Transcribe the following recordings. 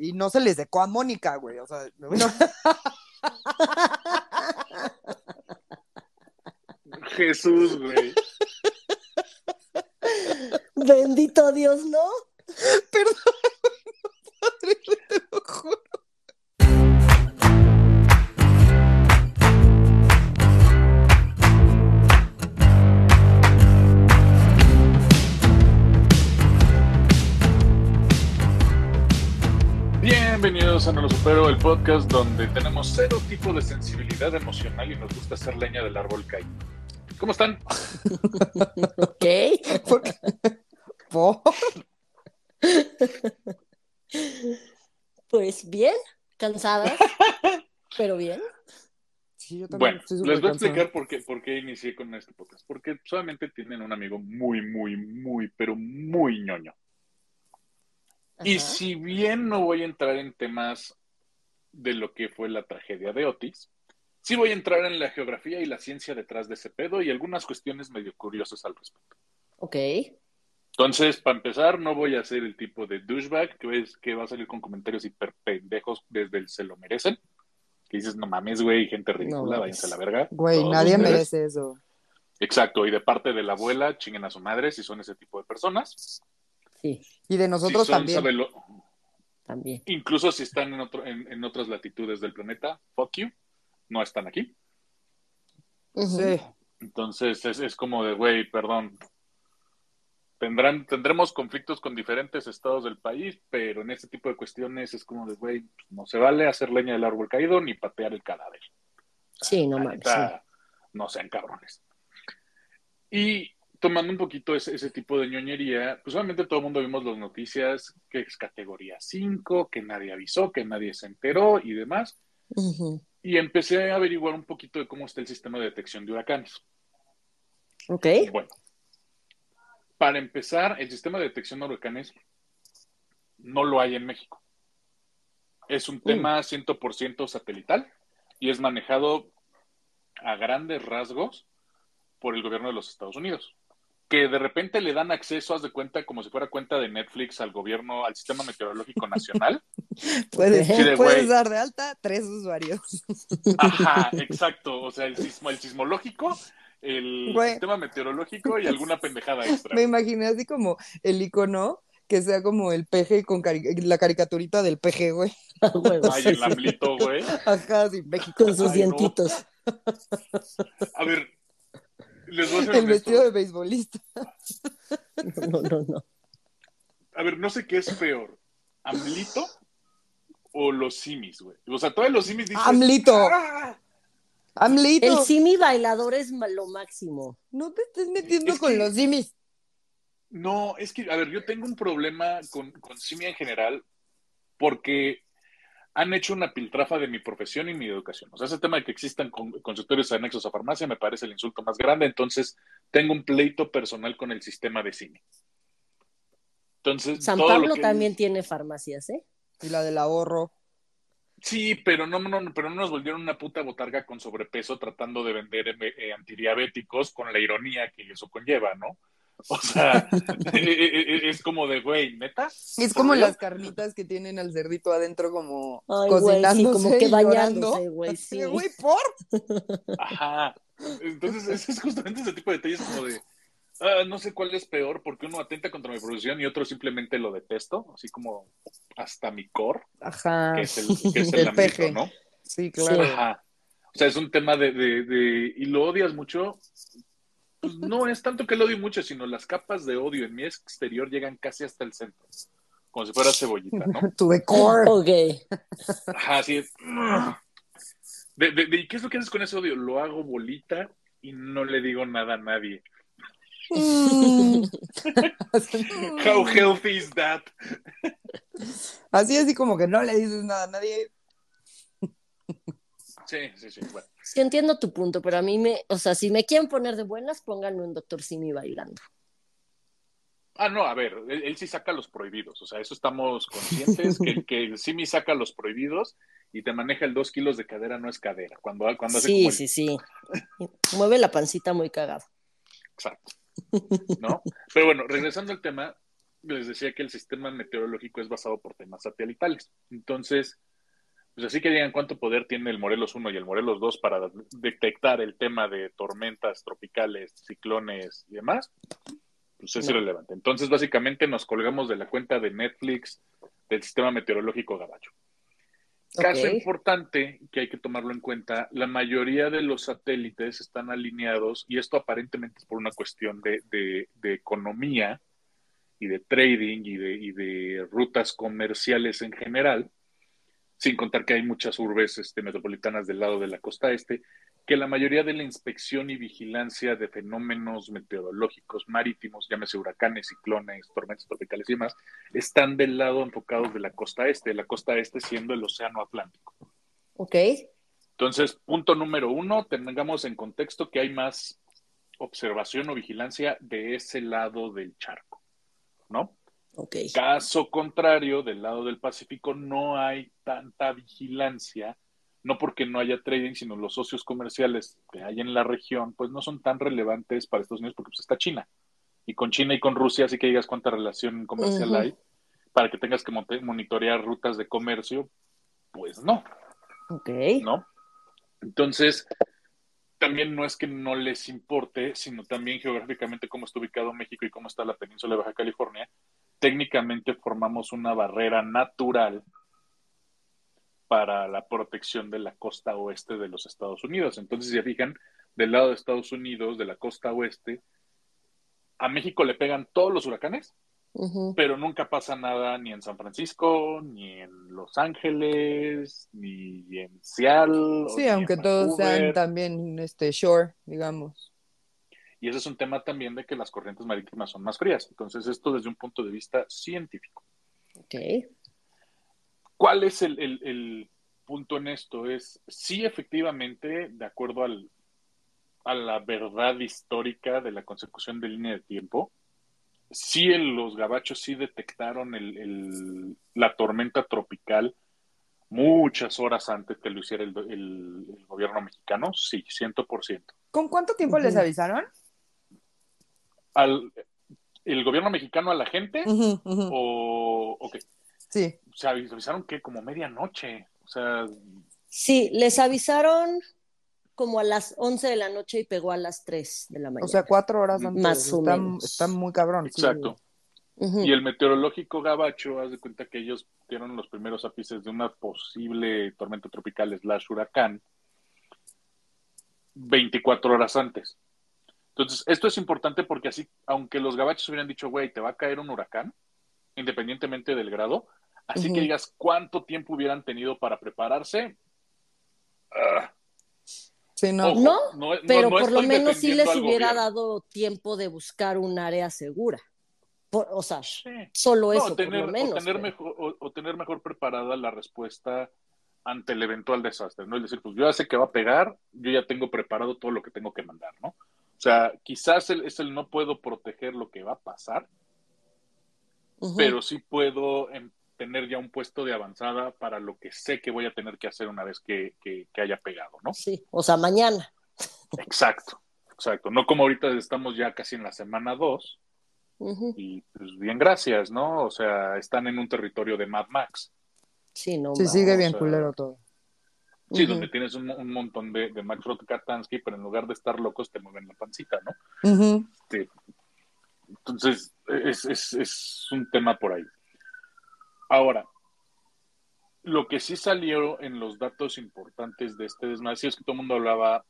y no se les secó a Mónica, güey. O sea, no- Jesús, güey. Bendito Dios, ¿no? A No Lo Supero, el podcast donde tenemos cero tipo de sensibilidad emocional y nos gusta hacer leña del árbol caído. ¿Cómo están? Ok. ¿Por qué? ¿Por? Pues bien, cansadas, pero bien. Sí, yo también Bueno, estoy les voy a explicar por qué, por qué inicié con este podcast. Porque solamente tienen un amigo muy, muy, muy, pero muy ñoño. Y si bien no voy a entrar en temas de lo que fue la tragedia de Otis, sí voy a entrar en la geografía y la ciencia detrás de ese pedo y algunas cuestiones medio curiosas al respecto. Ok. Entonces, para empezar, no voy a ser el tipo de douchebag que, es, que va a salir con comentarios hiper pendejos desde el se lo merecen. Que dices, no mames, güey, gente ridícula, váyanse a la verga. Güey, Todos nadie ustedes. merece eso. Exacto, y de parte de la abuela, chinguen a su madre si son ese tipo de personas. Sí, Y de nosotros si son también. sabelo- también. incluso si están en, otro, en, en otras latitudes del planeta, fuck you, no están aquí. Sí. Entonces es, es como de, güey, perdón. Tendrán, tendremos conflictos con diferentes estados del país, pero en este tipo de cuestiones es como de, güey, no se vale hacer leña del árbol caído ni patear el cadáver. Sí, no mames. neta, No sean cabrones. Y tomando un poquito ese, ese tipo de ñoñería, pues obviamente todo el mundo vimos las noticias que es categoría 5, que nadie avisó, que nadie se enteró y demás. Y empecé a averiguar un poquito de cómo está el sistema de detección de huracanes. Ok. Bueno, para empezar, el sistema de detección de huracanes no lo hay en México. Es un tema 100% satelital y es manejado a grandes rasgos por el gobierno de los Estados Unidos. Que de repente le dan acceso, haz de cuenta, como si fuera cuenta de Netflix al gobierno, al sistema meteorológico nacional. Puedes, Sí, de puedes dar de alta tres usuarios. Ajá, exacto. O sea, el, sismo, el sismológico, el sistema meteorológico y alguna pendejada extra. Me imaginé así como el icono que sea como el peje con cari- la caricaturita del peje, güey. Ay, sí, el sí. AMLito, güey. Ajá, así, México. Con sus Ay, no. dientitos. A ver, les voy a El honesto. vestido de beisbolista. No, no, no. A ver, no sé qué es peor, AMLito o los simis, güey. O sea, todos los simis dicen... AMLito. "Ah". Amlito. El simi bailador es lo máximo. No te estés metiendo Es con que- los simis. No, es que, a ver, yo tengo un problema con, con simi en general porque han hecho una piltrafa de mi profesión y mi educación. O sea, ese tema de que existan con- consultorios anexos a farmacia me parece el insulto más grande, entonces tengo un pleito personal con el sistema de simi. Entonces, San todo lo Pablo que- también tiene farmacias, ¿eh? Y la del ahorro. Sí, pero no, no, pero no nos volvieron una puta botarga con sobrepeso tratando de vender eh, eh, antidiabéticos con la ironía que eso conlleva, ¿no? O sea, eh, eh, eh, es como de, güey, ¿neta? Es ¿Por como las carnitas que tienen al cerdito adentro como Ay, güey, sí, cocinándose como que bañándose, güey, sí. Güey, ¿por? Ajá. Entonces, ese es justamente ese tipo de detalles como de, ah, no sé cuál es peor, porque uno atenta contra mi profesión y otro simplemente lo detesto, así como hasta mi core, Ajá. que es el, que es el El ámbito, peje. ¿no? Sí, claro. Ajá. O sea, es un tema de, de, de- y lo odias mucho. Pues no es tanto que lo odie mucho, sino las capas de odio en mi exterior llegan casi hasta el centro. Como si fuera cebollita, ¿no? Tu decor. Ok. Ajá, así es. De, de- de- ¿Y qué es lo que haces con ese odio? Lo hago bolita y no le digo nada a nadie. Mm. How healthy is that? Así, así como que no le dices nada a nadie. Sí, sí, sí. Bueno. Sí entiendo tu punto, pero a mí me, o sea, si me quieren poner de buenas, pónganme un doctor Simi bailando. Ah, no, a ver, él, él sí saca los prohibidos, o sea, eso estamos conscientes, que, que Simi saca los prohibidos y te maneja el dos kilos de cadera, no es cadera. Cuando, cuando hace Sí, como el- sí, sí. Mueve la pancita muy cagada. Exacto. ¿No? Pero bueno, regresando al tema, les decía que el sistema meteorológico es basado por temas satelitales. Entonces, pues así que digan cuánto poder tiene el Morelos 1 y el Morelos 2 para detectar el tema de tormentas tropicales, ciclones y demás, pues es irrelevante. Entonces, básicamente nos colgamos de la cuenta de Netflix del sistema meteorológico Gabacho. Caso importante que hay que tomarlo en cuenta, la mayoría de los satélites están alineados y esto aparentemente es por una cuestión de, de, economía y de trading y de, y de, rutas comerciales en general, sin contar que hay muchas urbes este, metropolitanas del lado de la costa este, que la mayoría de la inspección y vigilancia de fenómenos meteorológicos marítimos, llámese huracanes, ciclones, tormentas tropicales y demás, están del lado enfocados de la costa este, la costa este siendo el Océano Atlántico. Ok. Entonces, punto número uno, tengamos en contexto que hay más observación o vigilancia de ese lado del charco, ¿no? Caso contrario, del lado del Pacífico no hay tanta vigilancia no porque no haya trading, sino los socios comerciales que hay en la región, pues no son tan relevantes para Estados Unidos porque pues está China. Y con China y con Rusia, así que digas cuánta relación comercial hay, para que tengas que monitorear rutas de comercio, pues no. Ok. ¿No? Entonces, también no es que no les importe, sino también geográficamente cómo está ubicado México y cómo está la península de Baja California. Técnicamente formamos una barrera natural para la protección de la costa oeste de los Estados Unidos. Entonces, si se fijan, del lado de Estados Unidos, de la costa oeste, a México le pegan todos los huracanes, pero nunca pasa nada ni en San Francisco, ni en Los Ángeles, ni en Seattle. Sí, aunque todos sean también este shore, digamos. Y ese es un tema también de que las corrientes marítimas son más frías. Entonces, esto desde un punto de vista científico. Ok. ¿Cuál es el, punto en esto? Es, sí, efectivamente, de acuerdo al, a la verdad histórica de la consecución de línea de tiempo, sí los gabachos sí detectaron el, la tormenta tropical muchas horas antes que lo hiciera el, gobierno mexicano, sí, ciento por ciento. ¿Con cuánto tiempo les avisaron? Al, ¿El gobierno mexicano a la gente? ¿O, o qué? Sí. Se avisaron que como medianoche, o sea... Sí, les avisaron como a las 11 de la noche y pegó a las 3 de la mañana. O sea, cuatro horas antes. Más o menos. Está muy cabrón. Exacto. Y el meteorológico Gabacho, haz de cuenta que ellos dieron los primeros ápices de una posible tormenta tropical slash huracán 24 horas antes. Entonces, esto es importante porque así, aunque los gabachos hubieran dicho, güey, te va a caer un huracán, independientemente del grado, Así que digas cuánto tiempo hubieran tenido para prepararse. Ah. Sí, no. no, pero por lo menos sí les hubiera dado tiempo de buscar un área segura. o sea, solo eso, por lo menos. O tener, mejor, o, tener mejor preparada la respuesta ante el eventual desastre, ¿no? Es decir, pues yo ya sé que va a pegar, yo ya tengo preparado todo lo que tengo que mandar, ¿no? O sea, quizás es el no puedo proteger lo que va a pasar, pero sí puedo em, tener ya un puesto de avanzada para lo que sé que voy a tener que hacer una vez que, haya pegado, ¿no? Sí, o sea, mañana. Exacto, exacto. No como ahorita estamos ya casi en la semana 2 y pues bien, gracias, ¿no? O sea, están en un territorio de Mad Max. Sí, no. Sí, sigue bien culero todo. Sí, donde tienes un, montón de, de Max Katansky, pero en lugar de estar locos te mueven la pancita, ¿no? sí. Entonces, es, es, es un tema por ahí. Ahora, lo que sí salió en los datos importantes de este desmadre es que todo el mundo hablaba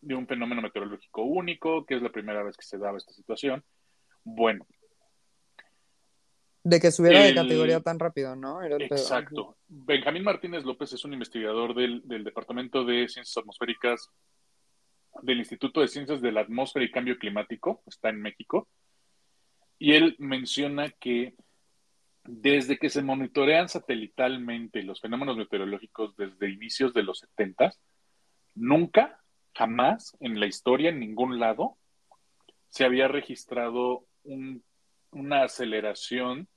de un fenómeno meteorológico único, que es la primera vez que se daba esta situación. Bueno. De que subiera de categoría tan rápido, ¿no? exacto. Benjamín Martínez López es un investigador del, del Departamento de Ciencias Atmosféricas del Instituto de Ciencias de la Atmósfera y Cambio Climático, está en México, y él menciona que desde que se monitorean satelitalmente los fenómenos meteorológicos desde inicios de los 70, nunca, jamás en la historia, en ningún lado, se había registrado una aceleración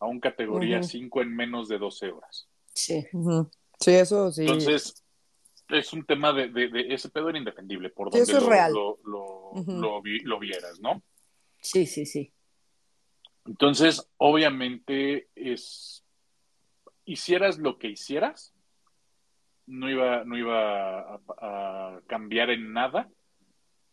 a un categoría 5 en menos de 12 horas. Sí. Sí, eso sí. Entonces, es un tema de, ese pedo era indefendible, por donde lo, Lo, lo, vieras, ¿no? Sí, sí, sí. Entonces, obviamente, es hicieras lo que hicieras, no iba, no iba a, cambiar en nada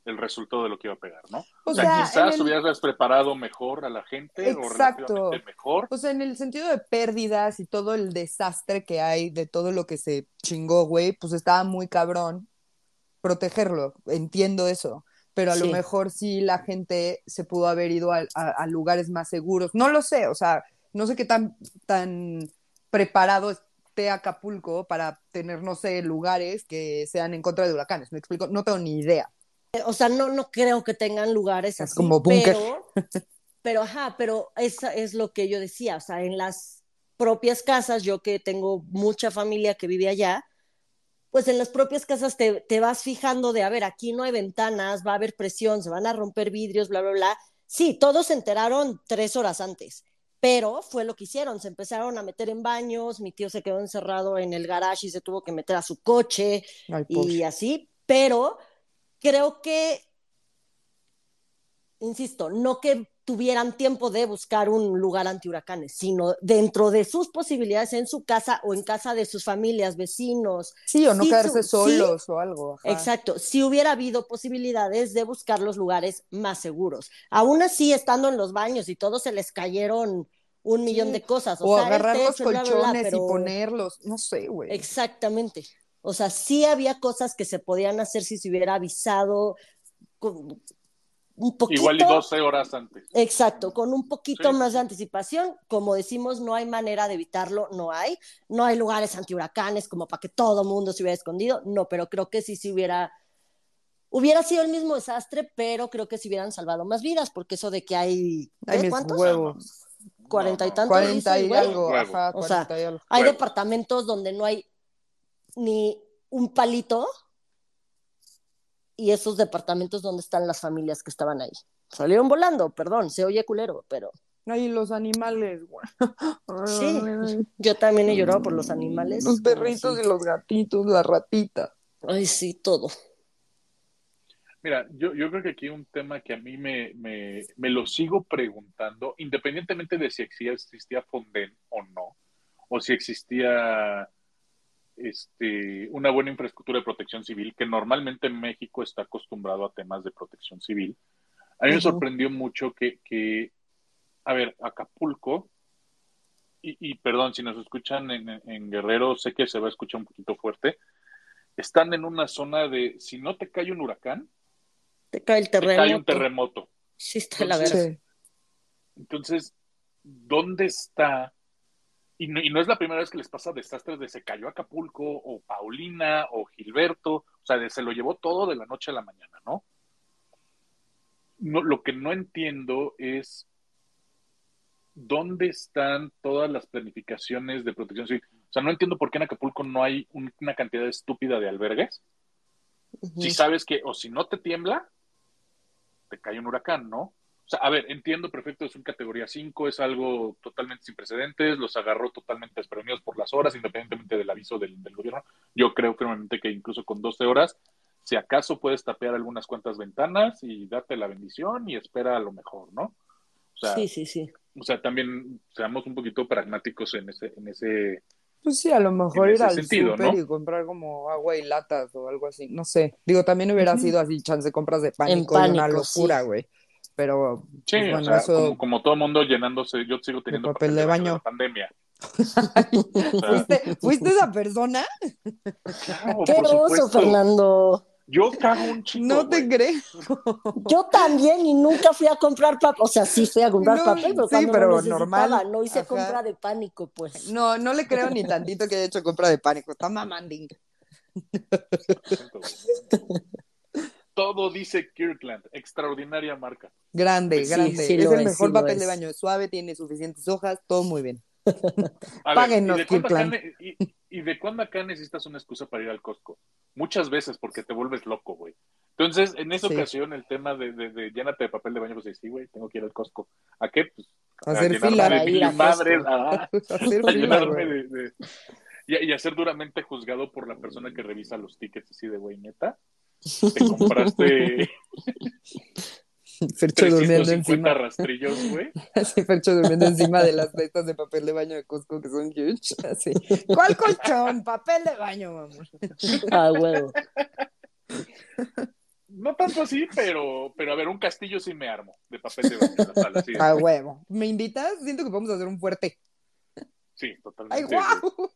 el resultado de lo que iba a pegar, ¿no? O, sea, quizás hubieras preparado mejor a la gente Exacto. o mejor. O sea, en el sentido de pérdidas y todo el desastre que hay de todo lo que se chingó, güey, pues estaba muy cabrón protegerlo, entiendo eso, pero a lo mejor sí la gente se pudo haber ido a, a, lugares más seguros, no lo sé, o sea, no sé qué tan, tan preparado esté Acapulco para tener, no sé, lugares que sean en contra de huracanes. Me explico, no tengo ni idea. O sea, no, no creo que tengan lugares así. como búnker. Pero, pero, ajá, pero eso es lo que yo decía. O sea, en las propias casas, yo que tengo mucha familia que vive allá, pues en las propias casas te, te, vas fijando de, a ver, aquí no hay ventanas, va a haber presión, se van a romper vidrios, bla, bla, bla. Sí, todos se enteraron tres horas antes pero fue lo que hicieron, se empezaron a meter en baños, mi tío se quedó encerrado en el garage y se tuvo que meter a su coche y así, pero creo que, insisto, no que tuvieran tiempo de buscar un lugar antihuracanes, sino dentro de sus posibilidades en su casa o en casa de sus familias, vecinos. Sí, o no quedarse solos o algo. Exacto, si hubiera habido posibilidades de buscar los lugares más seguros. Aún así, estando en los baños y todos se les cayeron un millón de cosas. O, agarrar los colchones y ponerlos, no sé, güey. Exactamente. O sea, sí había cosas que se podían hacer si se hubiera avisado un poquito. Igual y 12 horas antes. Exacto, con un poquito más de anticipación. Como decimos, no hay manera de evitarlo, no hay. No hay lugares antihuracanes como para que todo el mundo se hubiera escondido. No, pero creo que sí se hubiera hubiera sido el mismo desastre, pero creo que se hubieran salvado más vidas, porque eso de que hay, ¿Hay ¿cuántos? Huevos cuarenta y tantos. Cuarenta y algo, o sea, hay departamentos donde no hay ni un palito y esos departamentos donde están las familias que estaban ahí. Salieron volando, perdón, se oye culero, pero... Ay, los animales, güey. Sí, yo también he llorado por los animales. Los perritos y los gatitos, la ratita. Ay, sí, todo. Mira, yo, yo creo que aquí un tema que a mí me, me, me lo sigo preguntando, independientemente de si existía Fonden o no, o si existía este, una buena infraestructura de protección civil, que normalmente en México está acostumbrado a temas de protección civil. A mí me sorprendió mucho que, que, a ver, Acapulco, y, y perdón, si nos escuchan en, en, Guerrero, sé que se va a escuchar un poquito fuerte, están en una zona de, si no te cae un huracán, te cae el terremoto. Te cae un terremoto. Sí, está la verdad. Entonces, ¿dónde está? Y no, y no, es la primera vez que les pasa desastres de se cayó Acapulco, o Paulina, o Gilberto, o sea, de, se lo llevó todo de la noche a la mañana, ¿no? no lo que no entiendo es dónde están todas las planificaciones de protección civil. O sea, no entiendo por qué en Acapulco no hay una cantidad estúpida de albergues. Si sabes que, o si no te tiembla, te cae un huracán, ¿no? O sea, a ver, entiendo perfecto, es un categoría 5, es algo totalmente sin precedentes, los agarró totalmente desprevenidos por las horas, independientemente del aviso del, gobierno. Yo creo firmemente que incluso con 12 horas, si acaso puedes tapear algunas cuantas ventanas y darte la bendición y espera a lo mejor, ¿no? O sea, sí, sí, sí. O sea, también seamos un poquito pragmáticos en ese, en ese, pues sí, a lo mejor ir al súper y comprar como agua y latas o algo así, no sé. Digo, también hubiera sido así, chance de compras de pánico, y una locura, güey. Pero, sí, pues, bueno, o sea, eso... como, todo el mundo llenándose, yo sigo teniendo papel, de baño. pandemia. ¿Fuiste, ¿Fuiste, esa persona? Qué oso, Fernando. Yo cago un chico. No te creo. Yo también y nunca fui a comprar papel. O sea, sí fui a comprar papel, pero, sí, pero normal. No hice compra de pánico, pues. No, no le creo ni tantito que haya hecho compra de pánico. Está mamanding. Todo dice Kirkland, extraordinaria marca. Grande, grande. es el mejor papel de baño, es suave, tiene suficientes hojas, todo muy bien. Páguenos, Kirkland. ¿Y de cuándo acá necesitas una excusa para ir al Costco? Muchas veces porque te vuelves loco, güey. Entonces, en esa ocasión, el tema de, de, llénate de papel de baño, pues sí, güey, tengo que ir al Costco. ¿A qué? Pues a hacer fila. De mil madres, a, llenarme de, y, y, a ser duramente juzgado por la persona que revisa los tickets así de, güey, neta, te compraste... Fercho durmiendo encima. rastrillos, güey. Sí, Fercho durmiendo encima de las cestas de papel de baño de Costco que son huge. Así. ¿Cuál colchón? Papel de baño, mamá. Ah, huevo. No tanto así, pero, pero a ver, un castillo sí me armo de papel de baño en la sala. Sí, Ah, huevo. ¿Me invitas? Siento que podemos hacer un fuerte. sí totalmente. ¡Ay, guau!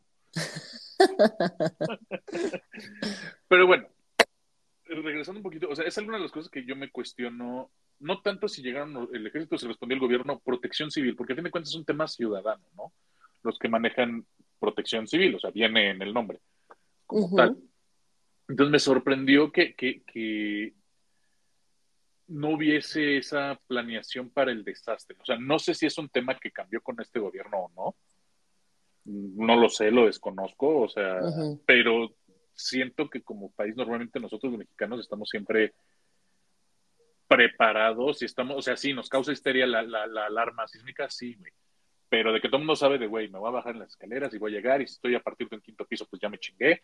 Pero bueno, regresando un poquito, o sea, es alguna de las cosas que yo me cuestiono, no tanto si llegaron el ejército, se respondió el gobierno, protección civil, porque a fin de cuentas es un tema ciudadano, ¿no? Los que manejan protección civil, o sea, viene en el nombre, como tal. Entonces me sorprendió que, que, que no hubiese esa planeación para el desastre. O sea, no sé si es un tema que cambió con este gobierno o no. No lo sé, lo desconozco, o sea, pero siento que como país normalmente nosotros los mexicanos estamos siempre preparados y estamos, o sea, sí, nos causa histeria la, la, la alarma sísmica, sí, güey. Pero de que todo el mundo sabe de, güey, me voy a bajar en las escaleras y voy a llegar y si estoy a partir de un quinto piso, pues ya me chingué.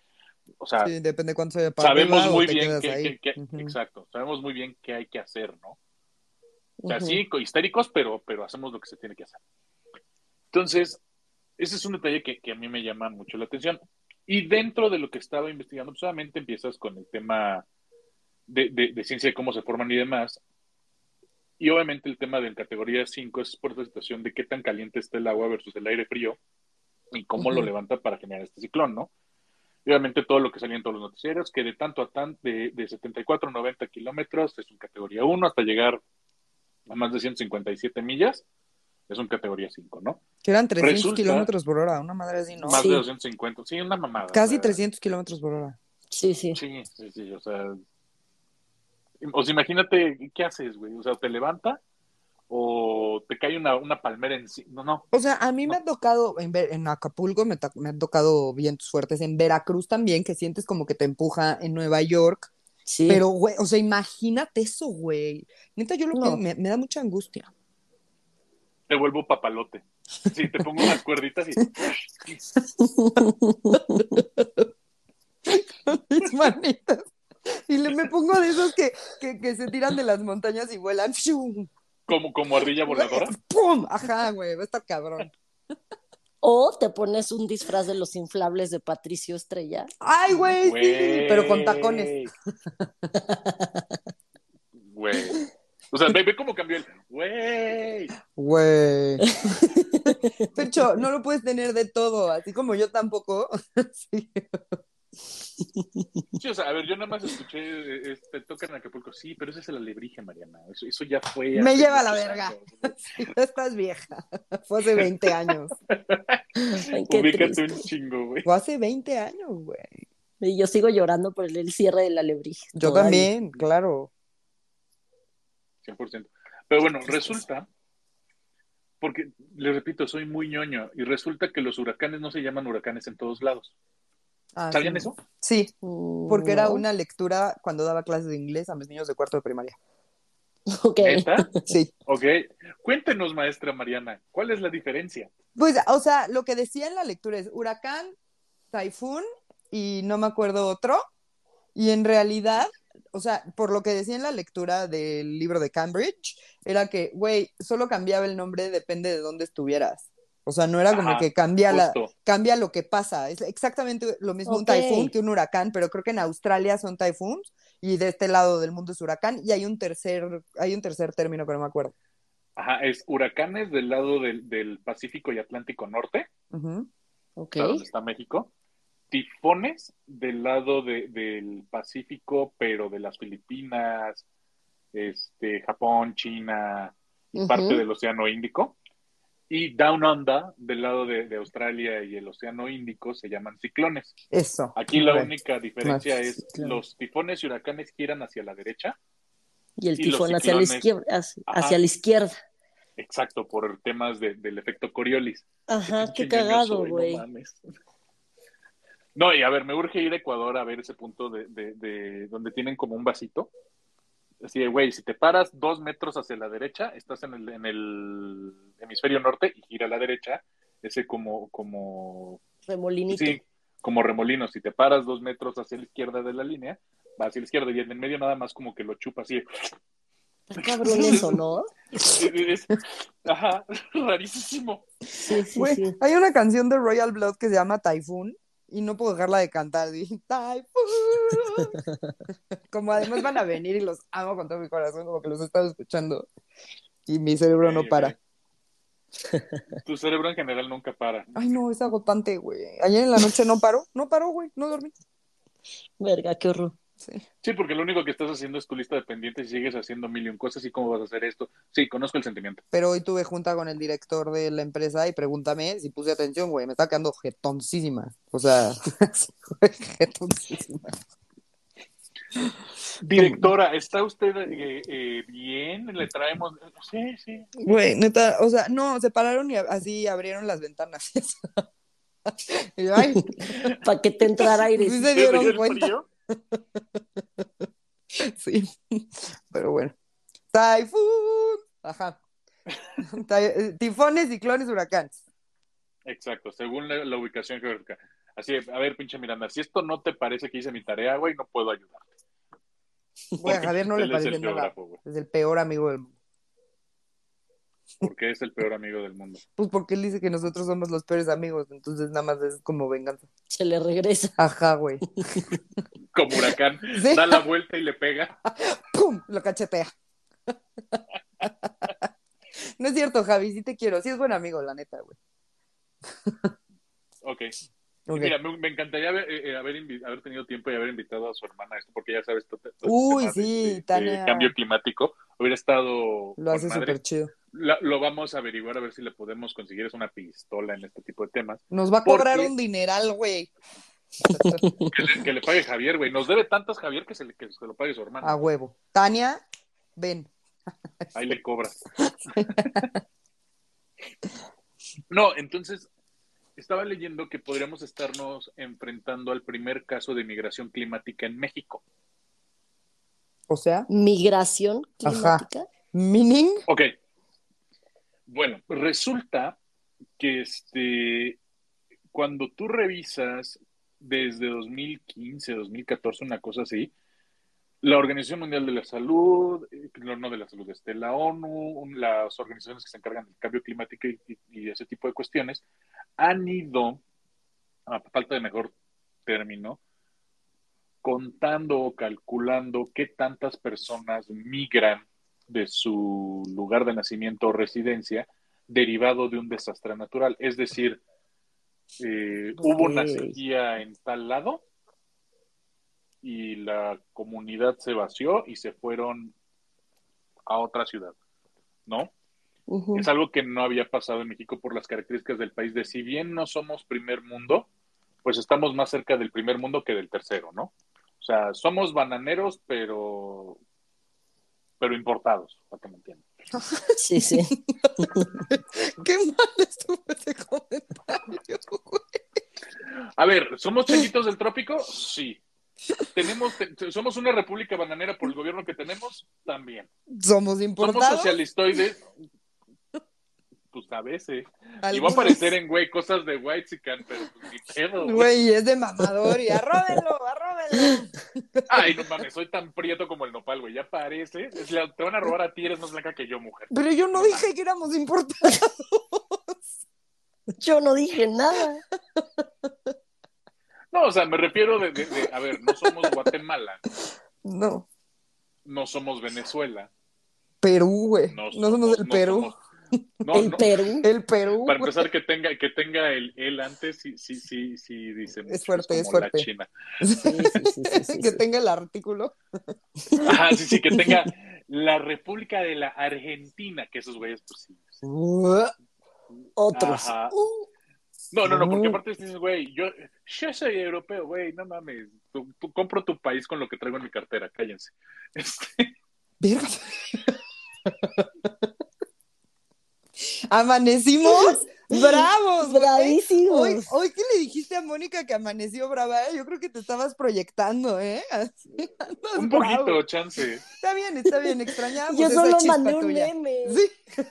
O sea, Sí, depende cuánto para sabemos muy bien ahí. qué- qué- Ujú. exacto, sabemos muy bien qué hay que hacer, ¿no? O sea, Ujú. sí, co- histéricos, pero, pero hacemos lo que se tiene que hacer. Entonces, ese es un detalle que, que a mí me llama mucho la atención. Y dentro de lo que estaba investigando, pues solamente empiezas con el tema de, de- de ciencia de cómo se forman y demás. Y obviamente el tema de la categoría 5 es por esta situación de qué tan caliente está el agua versus el aire frío y cómo lo levanta para generar este ciclón, ¿no? Y obviamente todo lo que salía en todos los noticieros, que de tanto a tan, de, de 74 a 90 kilómetros es un categoría 1 hasta llegar a más de 157 millas, es un categoría 5, ¿no? Que eran 300 Resulta- kilómetros por hora, una madre así, ¿no? Más Sí. de 250, sí, una mamada. Casi o sea, 300 kilómetros por hora. Sí, sí. Sí, sí, sí, o sea. O sea, imagínate, ¿qué haces, güey? O sea, te levanta o te cae una, una palmera encima. No, no. O sea, a mí me ha tocado, en, en Acapulco me, me han tocado vientos fuertes, en Veracruz también, que sientes como que te empuja en Nueva York, Sí. pero, güey, o sea, imagínate eso, güey. Neta, yo lo No. pienso, me, me da mucha angustia. Te vuelvo papalote. Sí, te pongo unas cuerditas y. Mis manitas. Y le, me pongo de esos que, que, que se tiran de las montañas y vuelan. Como, como ardilla voladora. ¡Pum! Ajá, güey, va a estar cabrón. O te pones un disfraz de los inflables de Patricio Estrella. ¡Ay, güey! Sí, Güey. pero con tacones. Güey. O sea, ve, ve cómo cambió el. Güey. Güey. Pecho, no lo puedes tener de todo, así como yo tampoco. Sí. Sí, o sea, a ver, yo nada más escuché, eh, este, tocan Acapulco. Sí, pero ese es el alebrije, Mariana. Eso, eso ya fue. Me lleva a la verga. Sí, estás vieja. Fue hace 20 años. Ay, Ubícate triste. un chingo, güey. Fue hace 20 años, güey. Y yo sigo llorando por el, el cierre del alebrije. Yo todavía. también, claro. 100%. Pero bueno, resulta, porque les repito, soy muy ñoño, y resulta que los huracanes no se llaman huracanes en todos lados. Ah, ¿Sabían sí. eso? Sí, porque era una lectura cuando daba clases de inglés a mis niños de cuarto de primaria. Ok. ¿Neta? Sí. Ok. Cuéntenos, maestra Mariana, ¿cuál es la diferencia? Pues, o sea, lo que decía en la lectura es huracán, taifún y no me acuerdo otro. Y en realidad, o sea, por lo que decía en la lectura del libro de Cambridge, era que, güey, solo cambiaba el nombre depende de dónde estuvieras. O sea, no era como Ajá, que cambia, la, cambia lo que pasa. Es exactamente lo mismo un taifún que un huracán, pero creo que en Australia son taifuns y de este lado del mundo es huracán y hay un tercer, hay un tercer término, pero no me acuerdo. Ajá, es huracanes del lado del, del Pacífico y Atlántico Norte, Ujú. Ok. o sea, donde está México. Tifones del lado de- del Pacífico, pero de las Filipinas, este, Japón, China y parte del Océano Índico. Y Down Under, del lado de, de Australia y el Océano Índico, se llaman ciclones. Eso. Aquí la única diferencia Más es los tifones y huracanes giran hacia la derecha. Y el y tifón hacia la izquierda. Hacia, la izquierda. Exacto, por temas de- del efecto Coriolis. Ajá, qué cagado, güey. No, mames. No, y a ver, me urge ir a Ecuador a ver ese punto de, de- de donde tienen como un vasito. Así de, güey, si te paras dos metros hacia la derecha, estás en el, en el hemisferio norte y gira a la derecha, ese como, como, Remolinito. sí, como remolino. Si te paras dos metros hacia la izquierda de la línea, va hacia la izquierda y en el medio nada más como que lo chupa así. Está cabrón eso, ¿no? ajá, rarísimo. Sí, sí, sí. Hay una canción de Royal Blood que se llama Typhoon y no puedo dejarla de cantar. Dije, como además van a venir y los amo con todo mi corazón, como que los he estado escuchando y mi cerebro no para. Tu cerebro en general nunca para. Ay, no, es agotante, güey. Ayer en la noche no paró, no paró, güey, no dormí. Verga, qué horror. Sí. sí, porque lo único que estás haciendo es tu lista de pendientes y sigues haciendo mil y cosas y cómo vas a hacer esto. Sí, conozco el sentimiento. Pero hoy tuve junta con el director de la empresa y pregúntame si puse atención, güey. Me está quedando jetoncísima. O sea, jetoncísima. Directora, ¿está usted eh, eh, bien? Le traemos. Sí, sí. Güey, neta, o sea, no, se pararon y así abrieron las ventanas. y yo, ay, Para que te entrara aire. sí se dieron cuenta. Sí, pero bueno. Typhoon. Ajá. Ty- Tifones, ciclones, huracanes. Exacto, según la, la ubicación geográfica. Así, a ver, pinche Miranda, si esto no te parece que hice mi tarea, güey, no puedo ayudarte. Güey, a Javier no le parece nada. geógrafo, Es el peor amigo del mundo. Porque es el peor amigo del mundo. Pues porque él dice que nosotros somos los peores amigos, entonces nada más es como venganza. Se le regresa. Ajá, güey. Como huracán, Sí. da la vuelta y le pega. ¡Pum! Lo cachetea. No es cierto, Javi, sí te quiero. Sí es buen amigo, la neta, güey. Ok. Ok. Mira, me, me encantaría haber, eh, eh, haber, tenido tiempo y haber invitado a su hermana a esto, porque ya sabes, todo, todo este Uy, sí, de- de Tania. cambio climático hubiera estado Lo hace súper chido. La- lo vamos a averiguar a ver si le podemos conseguir es una pistola en este tipo de temas. Nos va a ¿Por cobrar un dineral, güey. Que le, que le pague Javier, güey. Nos debe tantas Javier que se, le, que se lo pague su hermano. A huevo. Tania, ven. Ahí le cobra. No, entonces estaba leyendo que podríamos estarnos enfrentando al primer caso de migración climática en México. O sea, Migración Ajá. climática. meaning. Ok. Bueno, resulta que este, cuando tú revisas desde 2015, 2014, una cosa así, la Organización Mundial de la Salud, eh, no, de la salud, este, la ONU, las organizaciones que se encargan del cambio climático y- y ese tipo de cuestiones, han ido, a falta de mejor término, contando o calculando qué tantas personas migran de su lugar de nacimiento o residencia derivado de un desastre natural. Es decir, eh, hubo una sequía en tal lado y la comunidad se vació y se fueron a otra ciudad, ¿no? Es algo que no había pasado en México por las características del país de si bien no somos primer mundo, pues estamos más cerca del primer mundo que del tercero, ¿no? O sea, somos bananeros, pero pero importados, para que me entiendan. Sí, sí. Qué mal estuvo ese comentario, güey. A ver, ¿somos changuitos del trópico? Sí. ¿Tenemos, te- ¿Somos una república bananera por el gobierno que tenemos? También. Somos ¿Somos importados. socialistoides? Pues a veces. Y va a aparecer en, güey, cosas de White pero pues ni pedo, güey. Güey, es de mamador y arróbenlo, arróbenlo. Ay, no mames, soy tan prieto como el nopal, güey. Ya parece. Es la- te van a robar a ti, eres más blanca que yo, mujer. Pero yo no dije que éramos importados. Yo no dije nada. No, o sea, me refiero de, de- de- a ver, no somos Guatemala, No, no somos Venezuela. Perú, güey. No, No, somos el no Perú. somos- no, el no. Perú. El Perú. Para empezar, que tenga, que tenga el él antes, sí, sí, sí, sí, dice mucho. fuerte, es como fuerte. La China. Sí, sí, sí, sí, sí, que sí. tenga el artículo. Ajá, sí, sí, que tenga la República de la Argentina, que esos güeyes, pues sí. Otros. Ajá. Uh, No, no, no, porque No. aparte dices, güey, yo, yo soy europeo, güey, no mames. Tú, tú compro tu país con lo que traigo en mi cartera, cállense. Este. Amanecimos bravos. bravísimos. Hoy, hoy que le dijiste a Mónica que amaneció brava, ¿eh? yo creo que te estabas proyectando, ¿eh? Así, un bravo. poquito, chance. Está bien, está bien, extrañamos Yo solo mandé un tuya. meme. Sí.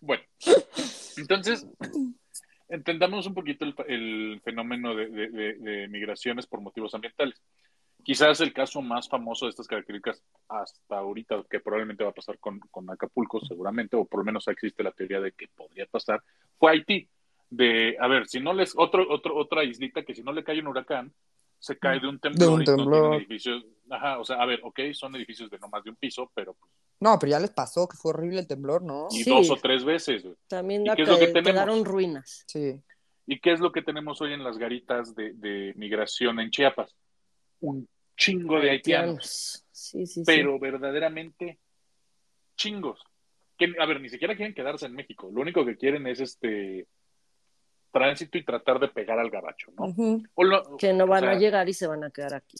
Bueno, entonces, entendamos un poquito el, el fenómeno de, de- de- de migraciones por motivos ambientales. Quizás el caso más famoso de estas características hasta ahorita, que probablemente va a pasar con, Acapulco, seguramente, o por lo menos existe la teoría de que podría pasar, fue Haití. De, a ver, si no les, otro, otro, otra islita que si no le cae un huracán, se cae de un temblor, de un temblor. edificios. Ajá, o sea, a ver, ok, son edificios de no más de un piso, pero pues, No, pero ya les pasó, que fue horrible el temblor, ¿no? Y dos o tres veces. También ¿Y qué es lo que quedaron ruinas. Sí. ¿Y qué es lo que tenemos hoy en las garitas de, de migración en Chiapas? Un chingo de haitianos. Sí, sí, pero verdaderamente chingos. Que, a ver, ni siquiera quieren quedarse en México. Lo único que quieren es este tránsito y tratar de pegar al gabacho, ¿no? que no van a llegar y se van a quedar aquí.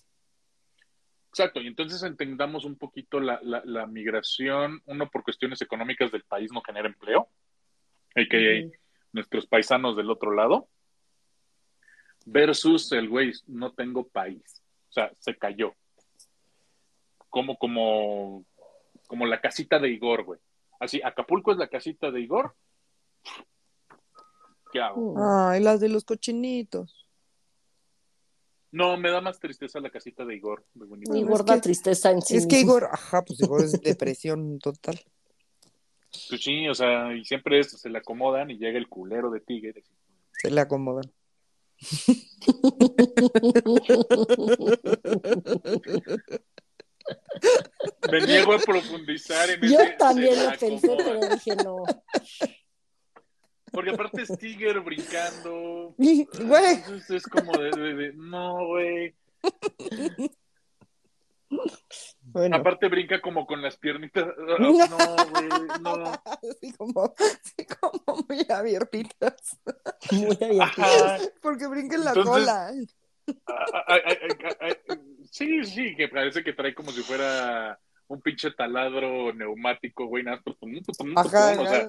Exacto, y entonces entendamos un poquito la, la, migración, uno por cuestiones económicas del país no genera empleo, hay que nuestros paisanos del otro lado, versus el güey, no tengo país, o sea, se cayó. Como, como, como la casita de Igor, güey. Así, Acapulco es la casita de Igor, ¿Qué hago? Ay, las de los cochinitos. No, me da más tristeza la casita de Igor. Igor da tristeza en sí. Es que Igor, ajá, pues Igor es depresión total. Pues sí, o sea, y siempre es, se le acomodan y llega el culero de Tigre. Se le acomodan. Me niego a profundizar en Yo también lo pensé, pero dije no. Porque aparte es Tiger brincando. Güey. Entonces es como de, no, güey. Bueno. Aparte brinca como con las piernitas. No, güey, no. Así como, así como muy abiertitas. Muy abiertitas. Porque brinca en la cola. sí, sí, que parece que trae como si fuera un pinche taladro neumático, güey, nada, Ajá, o sea,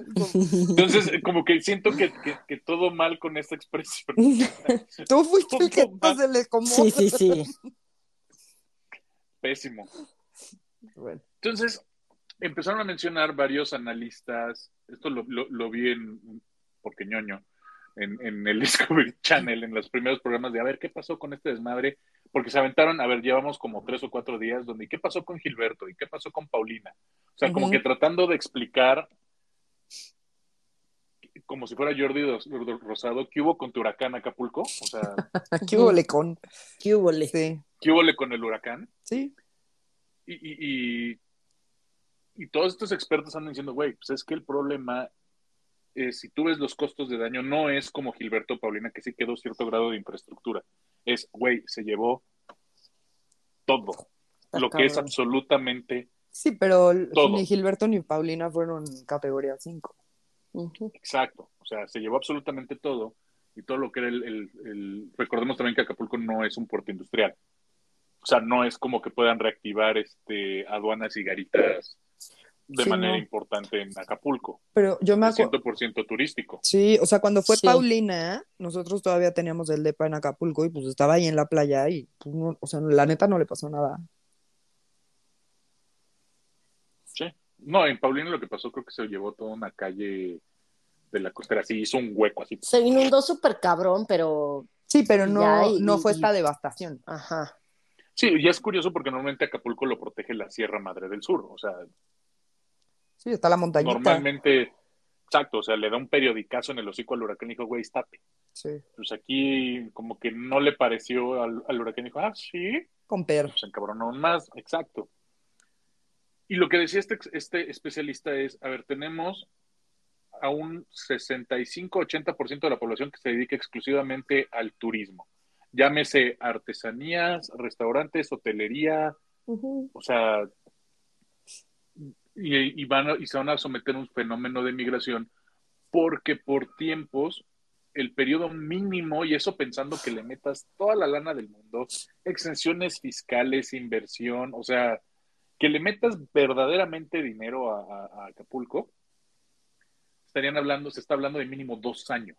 entonces, como que siento que, que, todo mal con esta expresión. Tú fuiste el que se le como. Sí, sí, sí. Pésimo. Bueno. Entonces, empezaron a mencionar varios analistas, esto lo, lo, lo vi en, porque ñoño, en, en el Discovery Channel, en los primeros programas de, a ver, ¿qué pasó con este desmadre? porque se aventaron, a ver, llevamos como tres o cuatro días donde, ¿qué pasó con Gilberto? ¿Y qué pasó con Paulina? O sea, como que tratando de explicar, como si fuera Jordi Rosado, ¿qué hubo con tu huracán Acapulco? O sea, ¿qué hubo con? ¿Qué hubo Sí. ¿Qué hubo con el huracán? Sí. Y, y, y, todos estos expertos andan diciendo, güey, pues es que el problema es, si tú ves los costos de daño, no es como Gilberto Paulina, que sí quedó cierto grado de infraestructura es, güey, se llevó todo, lo que es absolutamente. Sí, pero ni Gilberto ni Paulina fueron categoría 5. Exacto, o sea, se llevó absolutamente todo y todo lo que era el, Recordemos también que Acapulco no es un puerto industrial. O sea, no es como que puedan reactivar este aduanas y garitas de manera importante en Acapulco. Pero yo me acuerdo. 100% turístico. Sí, o sea, cuando fue Paulina, nosotros todavía teníamos el depa en Acapulco y pues estaba ahí en la playa y, pues, o sea, la neta no le pasó nada. Sí. No, en Paulina lo que pasó creo que se llevó toda una calle de la costera, así hizo un hueco así. Se inundó súper cabrón, pero. Sí, pero no, no fue esta devastación. Ajá. Sí, y es curioso porque normalmente Acapulco lo protege la Sierra Madre del Sur, o sea, Sí, está la montañita. Normalmente, exacto, o sea, le da un periodicazo en el hocico al huracán y dijo, güey, estate. Sí. Pues aquí como que no le pareció al, huracán y dijo, ah, sí. Con perro. Pues encabronó más, exacto. Y lo que decía este, este especialista es, a ver, tenemos a un 65-80% de la población que se dedica exclusivamente al turismo. Llámese artesanías, restaurantes, hotelería, o sea, y, van y se van a someter a un fenómeno de migración porque por tiempos el periodo mínimo, y eso pensando que le metas toda la lana del mundo, exenciones fiscales, inversión, o sea, que le metas verdaderamente dinero a, Acapulco, estarían hablando, se está hablando de mínimo dos años.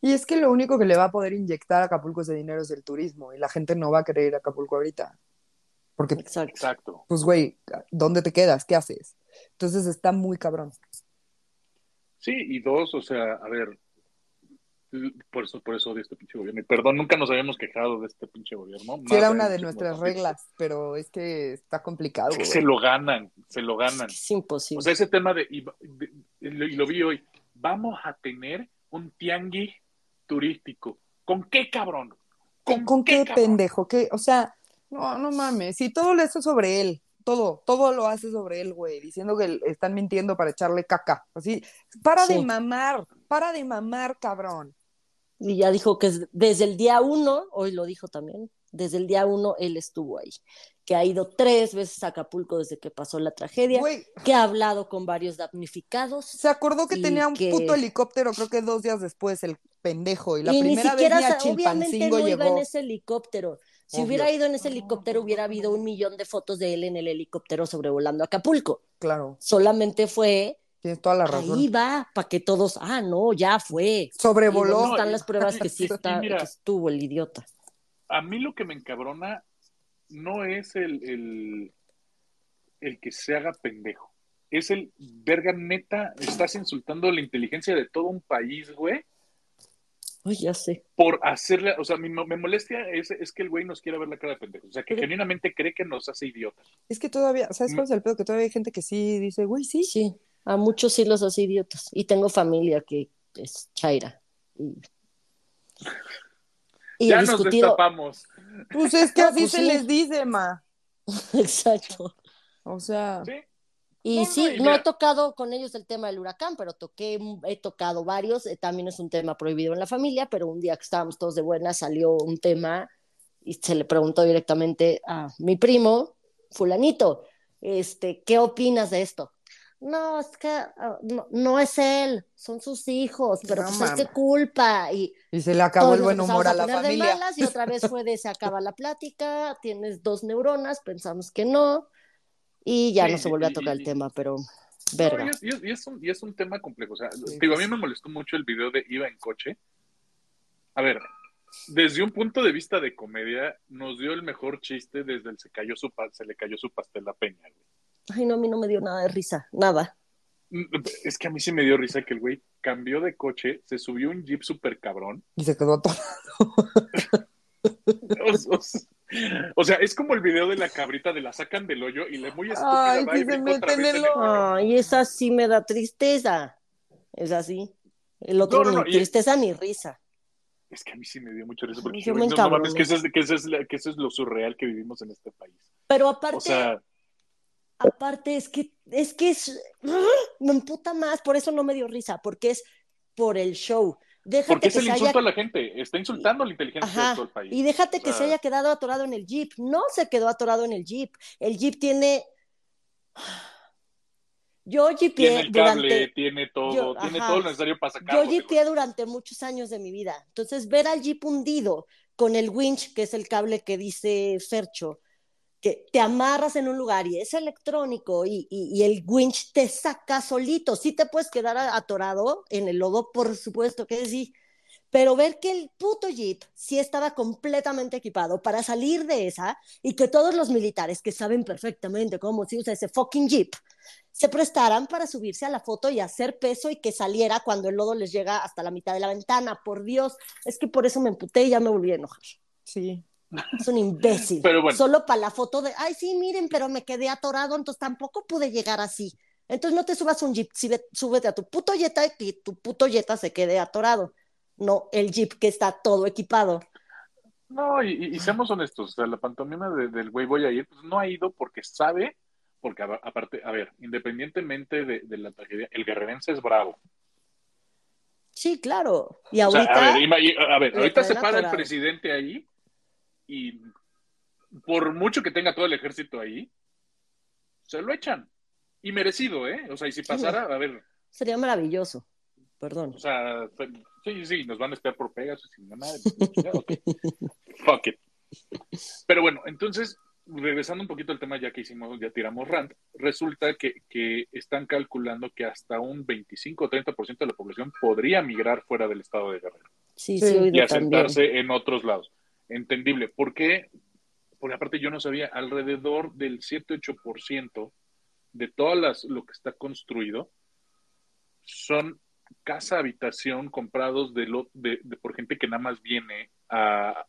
Y es que lo único que le va a poder inyectar a Acapulco ese dinero es el turismo, y la gente no va a querer ir a Acapulco ahorita. Porque, Exacto. pues, güey, ¿dónde te quedas? ¿Qué haces? Entonces está muy cabrón. Sí, y dos, o sea, a ver, Por eso, por eso odio este pinche gobierno. Y perdón, nunca nos habíamos quejado de este pinche gobierno. Sí, era una de nuestras reglas, pero es que está complicado. Es que se lo ganan, se lo ganan. Es, imposible. O sea, ese tema de, y, lo vi hoy, vamos a tener un tianguis turístico. ¿Con qué cabrón? ¿Con, qué, pendejo? ¿Qué? O sea, no, no mames. Si todo lo hace sobre él, todo, todo lo hace sobre él, güey, diciendo que están mintiendo para echarle caca. Así, para de mamar, para de mamar, cabrón. Y ya dijo que desde el día uno, hoy lo dijo también, desde el día uno él estuvo ahí, que ha ido tres veces a Acapulco desde que pasó la tragedia, que ha hablado con varios damnificados. Se acordó que tenía un puto helicóptero, creo que dos días después, el pendejo, y la primera vez ni a Chilpancingo no iba en ese helicóptero. Si hubiera ido en ese helicóptero, hubiera habido un millón de fotos de él en el helicóptero sobrevolando Acapulco. Claro. Solamente fue Tienes toda la razón. Ahí va, para que todos, ah, no, ya fue. Sobrevoló. están las pruebas que sí está, que estuvo el idiota. A mí lo que me encabrona no es el, el, el que se haga pendejo. Es el, verga, neta, estás insultando la inteligencia de todo un país, güey. Ay, ya sé. Por hacerle, o sea, mi, me molestia es, es, que el güey nos quiera ver la cara de pendejo. O sea, que genuinamente cree que nos hace idiotas. Es que todavía, ¿sabes cuál es el pedo? Que todavía hay gente que sí dice, güey, sí. Sí. A muchos sí los hace idiotas. Y tengo familia que es chaira. Y, ya nos destapamos. Pues es que así pues se les dice, ma. Exacto. O sea. Y sí, no, he tocado con ellos el tema del huracán, pero toqué, he tocado varios. Eh, también es un tema prohibido en la familia, pero un día que estábamos todos de buena salió un tema y se le preguntó directamente a mi primo, fulanito, este, ¿qué opinas de esto? No, es que ah, no, es él, son sus hijos, pero pues es que culpa. Y, y se le acabó el buen humor a, la familia. y otra vez fue de se acaba la plática, tienes dos neuronas, pensamos que no, y ya no se vuelve a tocar el tema, pero verga. y, es, un, y, es, un, tema complejo. O sea, digo, a mí me molestó mucho el video de Iba en coche. A ver, desde un punto de vista de comedia, nos dio el mejor chiste desde el se cayó su se le cayó su pastel a Peña, güey. Ay, no, a mí no me dio nada de risa, nada. Es que a mí sí me dio risa que el güey cambió de coche, se subió un jeep súper cabrón. Y se quedó atorado. o, sea, es como el video de la cabrita de la sacan del hoyo y le muy estúpida Ay, que se mete en el Ay, esa sí me da tristeza. Es así. El otro no, ni tristeza ni risa. Es que a mí sí me dio mucho risa porque yo me no, mames, que eso, es, que, eso es, que eso es lo surreal que vivimos en este país. Pero aparte, o sea, Aparte, es que, es que es, me emputa más, por eso no me dio risa, porque es por el show. Déjate porque es el insulto a la gente, está insultando la inteligencia de todo el país. Y déjate que se haya quedado atorado en el jeep. No se quedó atorado en el jeep. El jeep tiene. Yo jeepié tiene el cable, durante... tiene todo, tiene todo lo necesario para sacarlo. Yo jeepié durante muchos años de mi vida. Entonces, ver al jeep hundido con el winch, que es el cable que dice Fercho, que te amarras en un lugar y es electrónico y, y, el winch te saca solito. Sí te puedes quedar atorado en el lodo, por supuesto que sí, pero ver que el puto Jeep sí estaba completamente equipado para salir de esa y que todos los militares que saben perfectamente cómo se usa ese fucking Jeep se prestaran para subirse a la foto y hacer peso y que saliera cuando el lodo les llega hasta la mitad de la ventana. Por Dios, es que por eso me emputé y ya me volví a enojar. Sí, es un imbécil. Solo para la foto de, ay, sí, miren, pero me quedé atorado, entonces tampoco pude llegar así. Entonces no te subas un jeep, súbete a tu puto Jetta y tu puto Jetta se quede atorado. No el jeep que está todo equipado. No, y, seamos honestos, o sea, la pantomima del güey voy a ir, pues no ha ido porque sabe, porque aparte, a ver, independientemente de, la tragedia, el guerrerense es bravo. Sí, claro. Y ahorita. a ver, ahorita se para el presidente ahí y por mucho que tenga todo el ejército ahí, se lo echan. Y merecido, ¿eh? O sea, y si pasara, a ver. Sería maravilloso. Perdón. O sea, sí, sí, nos van a esperar por Pegasus y nada. Fuck it. Pero bueno, entonces, regresando un poquito al tema ya que hicimos, ya tiramos rant, resulta que, que están calculando que hasta un 25 o 30% de la población podría migrar fuera del estado de Guerrero. Sí, sí, y asentarse en otros lados entendible. ¿Por qué? Porque aparte yo no sabía, alrededor del 7-8% de todas las, lo que está construido son casa, habitación comprados de, lo, de, por gente que nada más viene a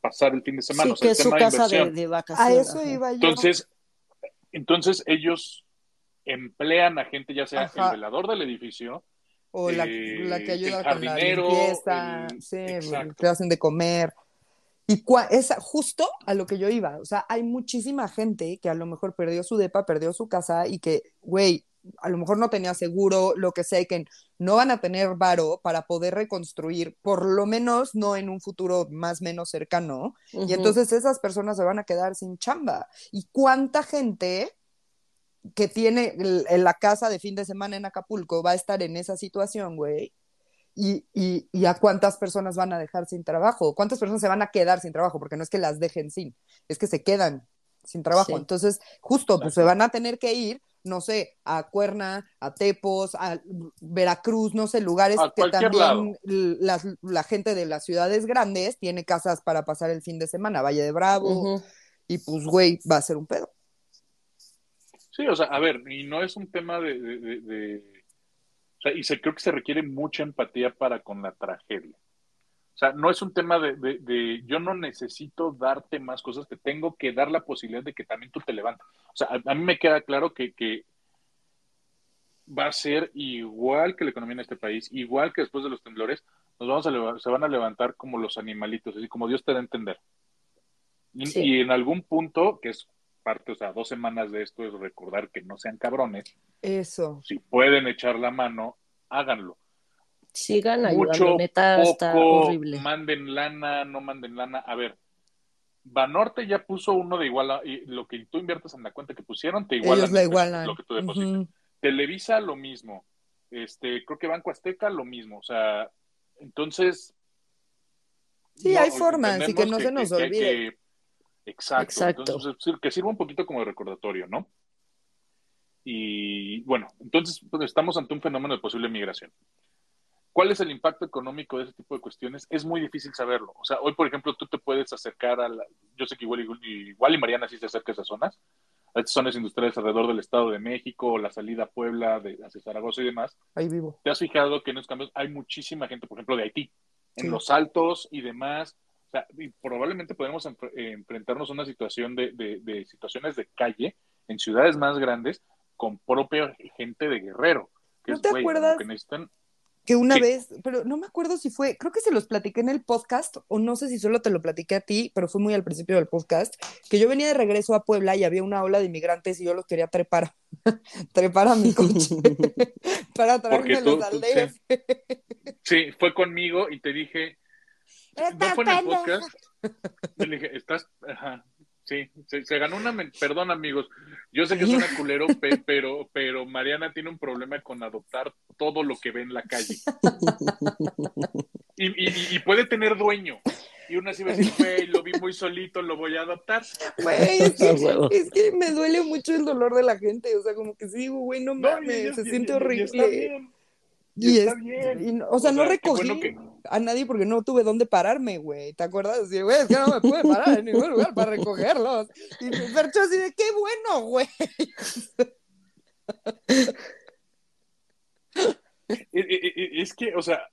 pasar el fin de semana. Sí, que es su casa de, vacaciones. A eso iba yo. Entonces, entonces ellos emplean a gente, ya sea el velador del edificio, o la, que ayuda con la limpieza, sí, que hacen de comer. Y es justo a lo que yo iba. O sea, hay muchísima gente que a lo mejor perdió su depa, perdió su casa y que, güey, a lo mejor no tenía seguro, lo que sea, y que no van a tener varo para poder reconstruir, por lo menos no en un futuro más menos cercano. Y entonces esas personas se van a quedar sin chamba. ¿Y cuánta gente que tiene en la casa de fin de semana en Acapulco va a estar en esa situación, güey? Y, y, a cuántas personas van a dejar sin trabajo, cuántas personas se van a quedar sin trabajo, porque no es que las dejen sin, es que se quedan sin trabajo. Entonces, justo, pues se van a tener que ir, no sé, a Cuerna, a Tepos, a Veracruz, no sé, lugares que también la, gente de las ciudades grandes tiene casas para pasar el fin de semana, Valle de Bravo, y pues, güey, va a ser un pedo. Sí, o sea, a ver, y no es un tema de y se, creo que se requiere mucha empatía para con la tragedia. O sea, no es un tema de, de, yo no necesito darte más cosas, te tengo que dar la posibilidad de que también tú te levantes. O sea, a, mí me queda claro que, que, va a ser igual que la economía en este país, igual que después de los temblores, nos vamos a se van a levantar como los animalitos, así como Dios te da a entender. Y, y en algún punto, que es parte, o sea, dos semanas de esto es recordar que no sean cabrones. Eso. Si pueden echar la mano, háganlo. Sigan ayudando, Mucho, neta, está horrible. Manden lana, no manden lana. A ver, Banorte ya puso uno de igual, y lo que tú inviertes en la cuenta que pusieron, te igualan, igualan. lo que tú depositas. Televisa, lo mismo. Este, creo que Banco Azteca, lo mismo. O sea, entonces. Sí, hay formas, y que no se nos olvide. Exacto. Entonces, que sirva un poquito como de recordatorio, ¿no? Y bueno, entonces pues, estamos ante un fenómeno de posible migración. ¿Cuál es el impacto económico de ese tipo de cuestiones? Es muy difícil saberlo. O sea, hoy, por ejemplo, tú te puedes acercar a la, yo sé que igual, igual y Mariana sí se acerca a esas zonas, a estas zonas industriales alrededor del Estado de México, la salida a Puebla, de, hacia Zaragoza y demás. Ahí vivo. ¿Te has fijado que en esos cambios hay muchísima gente, por ejemplo, de Haití, en los altos y demás? Y probablemente podemos enfrentarnos a una situación de, situaciones de calle en ciudades más grandes con propia gente de guerrero. Que ¿No te acuerdas que, necesitan... que una vez, pero no me acuerdo si fue, creo que se los platiqué en el podcast, o no sé si solo te lo platiqué a ti, pero fue muy al principio del podcast, que yo venía de regreso a Puebla y había una ola de inmigrantes y yo los quería trepar, trepar a mi coche para traerme al DF. sí, fue conmigo y te dije, no fue en el podcast. Le dije, estás. Ajá, sí, se, ganó una. Perdón, amigos. Yo sé que suena culero, pero, pero Mariana tiene un problema con adoptar todo lo que ve en la calle. Y, y, puede tener dueño. Y uno así va a decir, güey, lo vi muy solito, lo voy a adoptar. Güey, es, que, me duele mucho el dolor de la gente. O sea, como que sí, digo, güey, no mames, se siente horrible. Y, está bien. o sea, no recogí a nadie porque no tuve dónde pararme, güey. ¿Te acuerdas? Sí, güey, es que no me pude parar en ningún lugar para recogerlos. Y Percho así de, qué bueno, güey. Es que, o sea,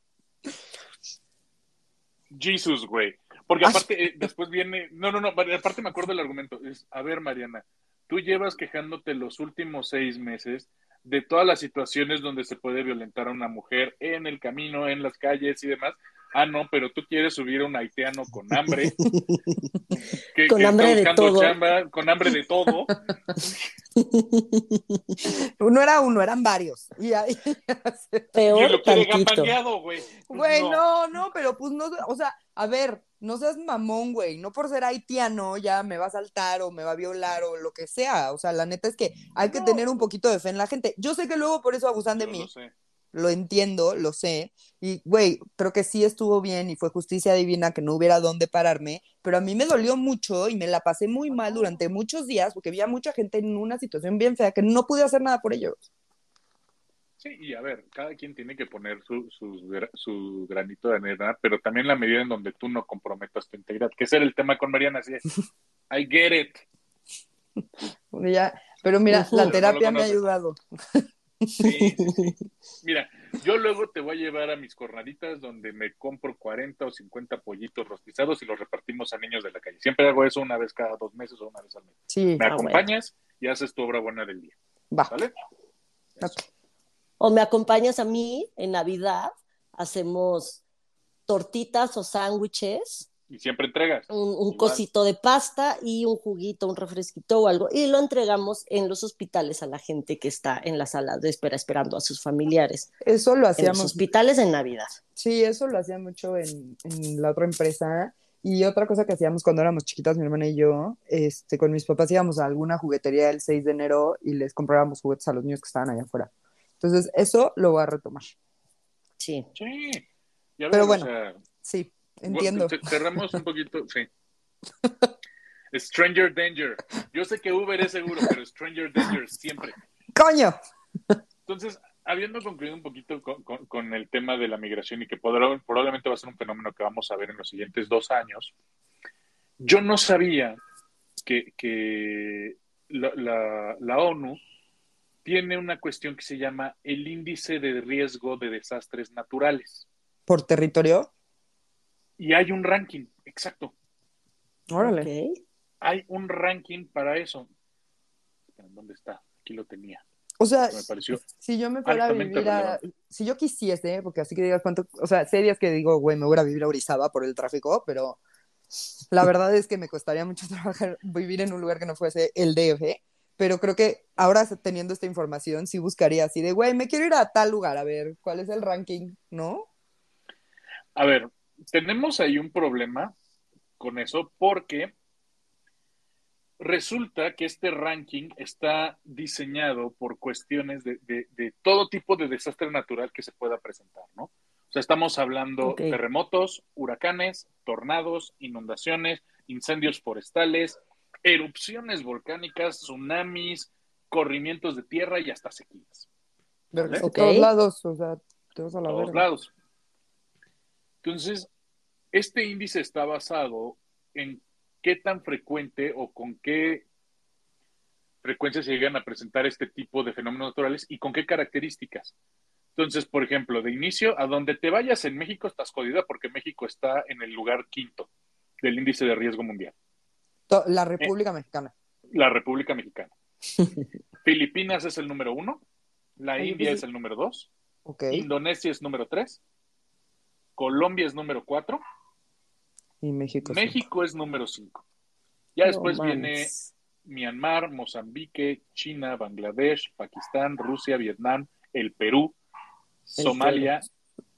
Jesus, güey. Porque aparte, eh, después viene, no, no, no, aparte me acuerdo del argumento, es, a ver, Mariana, tú llevas quejándote los últimos seis meses de todas las situaciones donde se puede violentar a una mujer en el camino, en las calles y demás. Ah, no, pero tú quieres subir a un haitiano con hambre. Que, con hambre de todo. con hambre de todo. Uno era uno, eran varios. Y ahí, Peor güey. Güey, no. no, pero pues no, o sea, a ver, no seas mamón, güey. No por ser haitiano ya me va a saltar o me va a violar o lo que sea. O sea, la neta es que hay que tener un poquito de fe en la gente. Yo sé que luego por eso abusan de mí. Lo, entiendo, lo sé. Y, güey, creo que sí estuvo bien y fue justicia divina que no hubiera dónde pararme. Pero a mí me dolió mucho y me la pasé muy mal durante muchos días porque había mucha gente en una situación bien fea que no pude hacer nada por ellos. Sí, y a ver, cada quien tiene que poner su, su, granito de arena, pero también la medida en donde tú no comprometas tu integridad, que ese era el tema con Mariana, así es. I get it. Ya, pero mira, la terapia me ha ayudado. Sí, Mira, yo luego te voy a llevar a mis cornaditas donde me compro 40 o 50 pollitos rostizados y los repartimos a niños de la calle. Siempre hago eso una vez cada dos meses o una vez al mes. Sí. Me Ah, acompañas y haces tu obra buena del día. Va. ¿Vale? Ok. O me acompañas a mí en Navidad, hacemos tortitas o sándwiches, Y siempre entregas. un, un cosito de pasta y un juguito, un refresquito o algo, y lo entregamos en los hospitales a la gente que está en la sala de espera esperando a sus familiares. Eso lo En los hacíamos. hospitales en Navidad. Sí, eso lo hacía mucho en, en la otra empresa. Y otra cosa que hacíamos cuando éramos chiquitas, mi hermana y yo, este, con mis papás íbamos a alguna juguetería el 6 de enero y les comprábamos juguetes a los niños que estaban allá afuera. Entonces, eso lo voy a retomar. Sí. Sí. Ya Pero bueno, Sí, entiendo. Cerramos un poquito, sí. Stranger Danger. Yo sé que Uber es seguro, pero Stranger Danger siempre. ¡Coño! Entonces, habiendo concluido un poquito con, con- con el tema de la migración y que podrá- probablemente va a ser un fenómeno que vamos a ver en los siguientes dos años, yo no sabía que, que la, la- la ONU tiene una cuestión que se llama el índice de riesgo de desastres naturales. ¿Por territorio? Y hay un ranking, exacto. Órale. Ok. Hay un ranking para eso. ¿Dónde está? Aquí lo tenía. O sea, Me si yo me fuera a vivir a... Si yo quisiese, porque así que digas cuánto... O sea, sé días que digo, güey, me voy a vivir a Orizaba por el tráfico, pero la verdad es que me costaría mucho trabajar, vivir en un lugar que no fuese el DF. Pero creo que ahora teniendo esta información, sí buscaría así de, güey, me quiero ir a tal lugar, a ver cuál es el ranking, ¿no? A ver, tenemos ahí un problema con eso porque resulta que este ranking está diseñado por cuestiones de, de- de todo tipo de desastre natural que se pueda presentar, ¿no? O sea, estamos hablando Ok. terremotos, huracanes, tornados, inundaciones, incendios forestales, erupciones volcánicas, tsunamis, corrimientos de tierra y hasta sequías. De todos lados, o sea, te vas a la todos verga. lados. Entonces, este índice está basado en qué tan frecuente o con qué frecuencia se llegan a presentar este tipo de fenómenos naturales y con qué características. Entonces, por ejemplo, de inicio, a donde te vayas en México estás jodida porque México está en el lugar quinto del índice de riesgo mundial, La República Mexicana. la República Mexicana. Filipinas es el número uno, la India es el número dos. Indonesia es número tres, Colombia es número cuatro, Y México. México es número 5. Ya No después viene Myanmar, Mozambique, China, Bangladesh, Pakistán, Rusia, Vietnam, el Perú, Somalia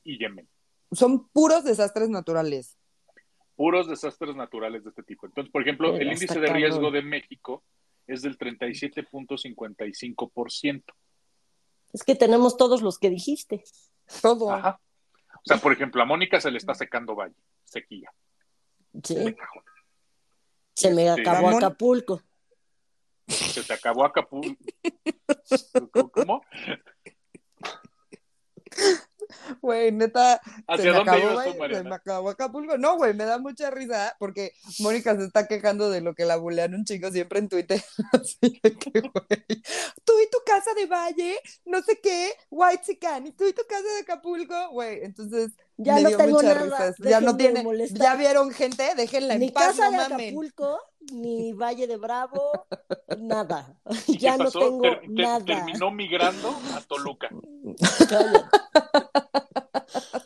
y Yemen. Son puros desastres naturales. Puros desastres naturales de este tipo. Entonces, por ejemplo, el índice de riesgo cabrón. de México es del 37.55%. Es que tenemos todos los que dijiste. Todo. Ajá. O sea, por ejemplo, a Mónica se le está secando valle, sequía. Sí. Se me Este, acabó. Acapulco. Se te acabó Acapulco. ¿Cómo? Güey, neta, se ¿Hacia me acabó, tú, se me acabó Acapulco. No, güey, me da mucha risa porque Mónica se está quejando de lo que la bulean un chingo siempre en Twitter. Así de que, güey, tú y tu casa de Valle, no sé qué, White Sican, y tú y tu casa de Acapulco, güey. Entonces, Ya me no dio tengo mucha nada. Ya no tiene, ya vieron gente, déjenla Ni en paz, casa no de mamen. Acapulco, ni Valle de Bravo, nada. ¿Y Ya no pasó? tengo Ter- ter- nada. terminó migrando a Toluca.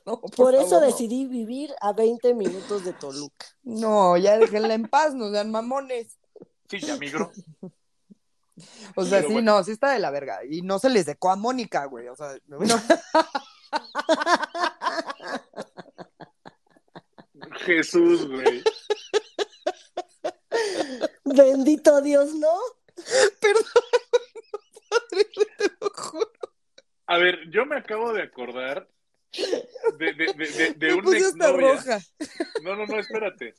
No, por, Por eso favor, no. decidí vivir a 20 minutos de Toluca. No, ya déjenla en paz, no sean mamones. Sí, ya migró. O sea, Pero sí, bueno. no, sí está de la verga. Y no se les secó a Mónica, güey. O sea, no. Jesús, güey. Bendito Dios, ¿no? Perdón, padre, te lo juro. A ver, yo me acabo de acordar de, de, de, de, hasta exnovia. roja. No, no, no, espérate.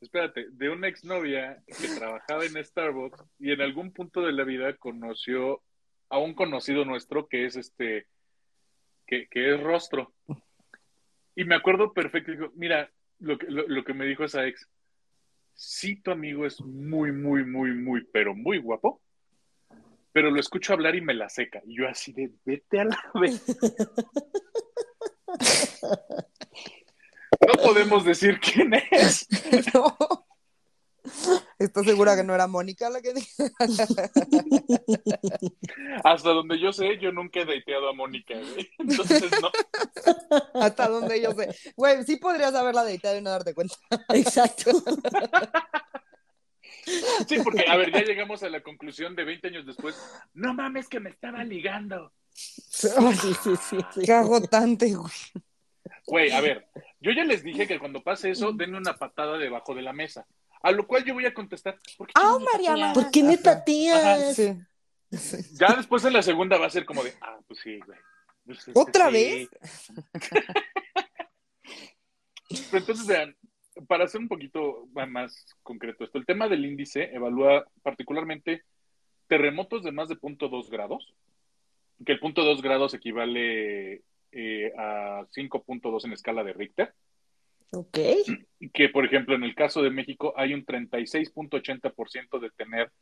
Espérate, de una exnovia que trabajaba en Starbucks y en algún punto de la vida conoció a un conocido nuestro que es este, que, que es rostro. Y me acuerdo perfecto, dijo, mira, lo que, lo, lo que me dijo esa ex, sí tu amigo es muy, muy, muy, muy, pero muy guapo, pero lo escucho hablar y me la seca. Y yo así de, vete a la vez. no podemos decir quién es. No. ¿Estás segura que no era Mónica la que dijo? Hasta donde yo sé, yo nunca he dateado a Mónica, güey. Entonces, no. Hasta donde yo sé. Güey, sí podrías haberla dateado y no darte cuenta. Exacto. Sí, porque, a ver, ya llegamos a la conclusión de 20 años después. No mames que me estaba ligando. Sí, sí, sí, sí. Qué agotante, güey. Güey, a ver, yo ya les dije que cuando pase eso, denme una patada debajo de la mesa. A lo cual yo voy a contestar. ¿por qué ¡Ah, me Mariana! ¿Por qué me Ajá. pateas? Sí. Sí. Ya después en la segunda va a ser como de, ah, pues sí, güey. Pues es que ¿Otra sí. vez? Entonces, vean, para ser un poquito más concreto esto, el tema del índice evalúa particularmente terremotos de más de 0.2 grados, que el 0.2 grados equivale eh, a 5.2 en escala de Richter, Ok. que por ejemplo en el caso de México hay un 36.80% de tener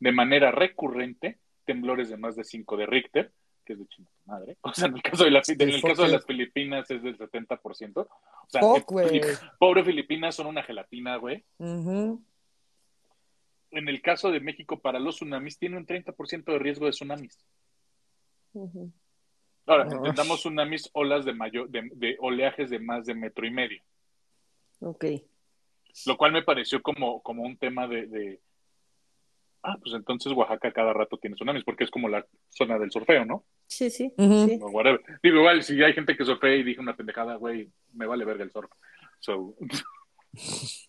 de manera recurrente temblores de más de 5 de Richter, que es de chingada madre. O sea, en el caso de, la- en el caso de las Filipinas es del 70%. O sea, Fuck, eh, pobre Filipinas son una gelatina, güey. En el caso de México, para los tsunamis, tiene un 30% de riesgo de tsunamis. Ahora, Ay. entendamos tsunamis, olas de, mayor, de, de oleajes de más de metro y medio, Ok. lo cual me pareció como, como un tema de, de, ah, pues entonces Oaxaca cada rato tiene tsunamis, porque es como la zona del surfeo, ¿no? Sí, sí. Sí. O whatever. Digo, igual, si hay gente que surfea y dije una pendejada, güey, me vale verga el surf. So...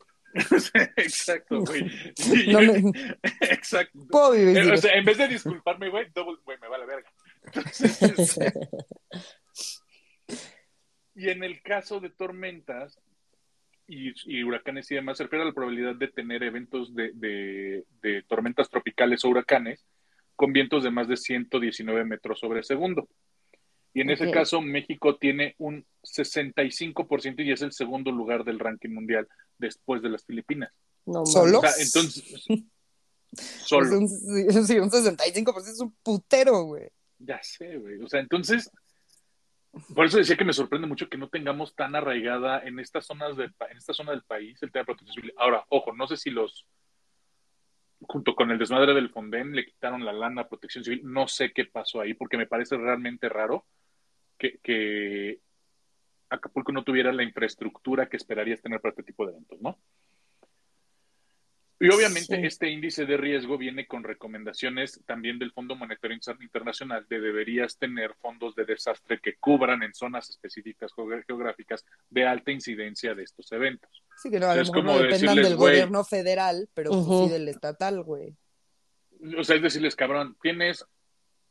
Exacto, güey. Sí, No me- Exacto. Puedo vivir Eh, o sea, en vez de disculparme, güey, double, güey, me vale verga. Entonces, y en el caso de tormentas y, y huracanes y demás, se refiere a la probabilidad de tener eventos de, de- de tormentas tropicales o huracanes con vientos de más de 119 metros sobre segundo. Y en ese caso, México tiene un 65% y es el segundo lugar del ranking mundial después de las Filipinas. No ¿Solo? O mames. sea, entonces, Es solo. un, sí, un 65% es un putero, güey. Ya sé, güey. O sea, entonces, por eso decía que me sorprende mucho que no tengamos tan arraigada en estas zonas pa- en esta zona del país el tema de protección civil. Ahora, ojo, no sé si los, junto con el desmadre del Fonden, le quitaron la lana a protección civil. No sé qué pasó ahí, porque me parece realmente raro que, que Acapulco no tuviera la infraestructura que esperarías tener para este tipo de eventos, ¿no? Y obviamente Sí. este índice de riesgo viene con recomendaciones también del Fondo Monetario Inter- Internacional de deberías tener fondos de desastre que cubran en zonas específicas geog- geográficas de alta incidencia de estos eventos. Sí, que no, a lo Es mejor como no dependan decirles, del gobierno federal, pero pues sí del estatal, güey. O sea, es decirles, cabrón, tienes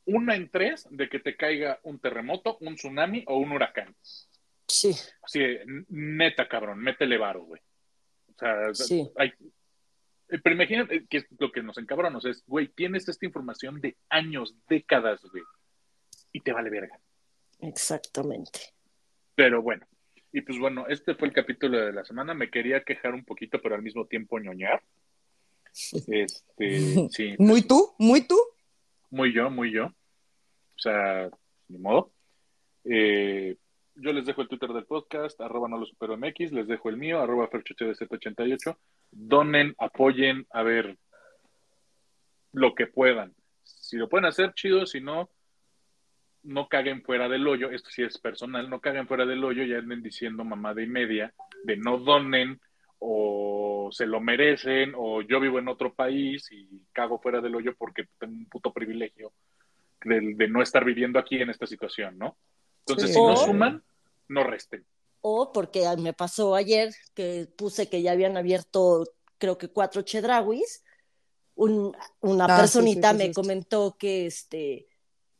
una en tres de que te caiga un terremoto, un tsunami o un huracán. Sí, Así, neta, cabrón, métele varo, güey. O sea, Sí. hay, pero imagínate que es lo que nos sea, es, güey, tienes esta información de años, décadas, güey, y te vale verga. exactamente. Pero bueno, y pues bueno, este fue el capítulo de la semana. Me quería quejar un poquito, pero al mismo tiempo ñoñar. Este, sí. Muy tú, muy tú. Muy yo, muy yo. O sea, ni modo. Eh, yo les dejo el Twitter del podcast, arroba no lo supero MX, les dejo el mío, arroba ferchochedz88. Donen, apoyen, a ver lo que puedan. Si lo pueden hacer, chido, si no, no caguen fuera del hoyo. Esto sí es personal, no caguen fuera del hoyo, ya anden diciendo mamada y media de no donen o se lo merecen o yo vivo en otro país y cago fuera del hoyo porque tengo un puto privilegio de no estar viviendo aquí en esta situación, ¿no? Entonces, Sí. si no O- suman, no resten. O porque me pasó ayer que puse que ya habían abierto, creo que cuatro chedrawis. Un- una Ah, personita sí, sí, me sí. comentó que este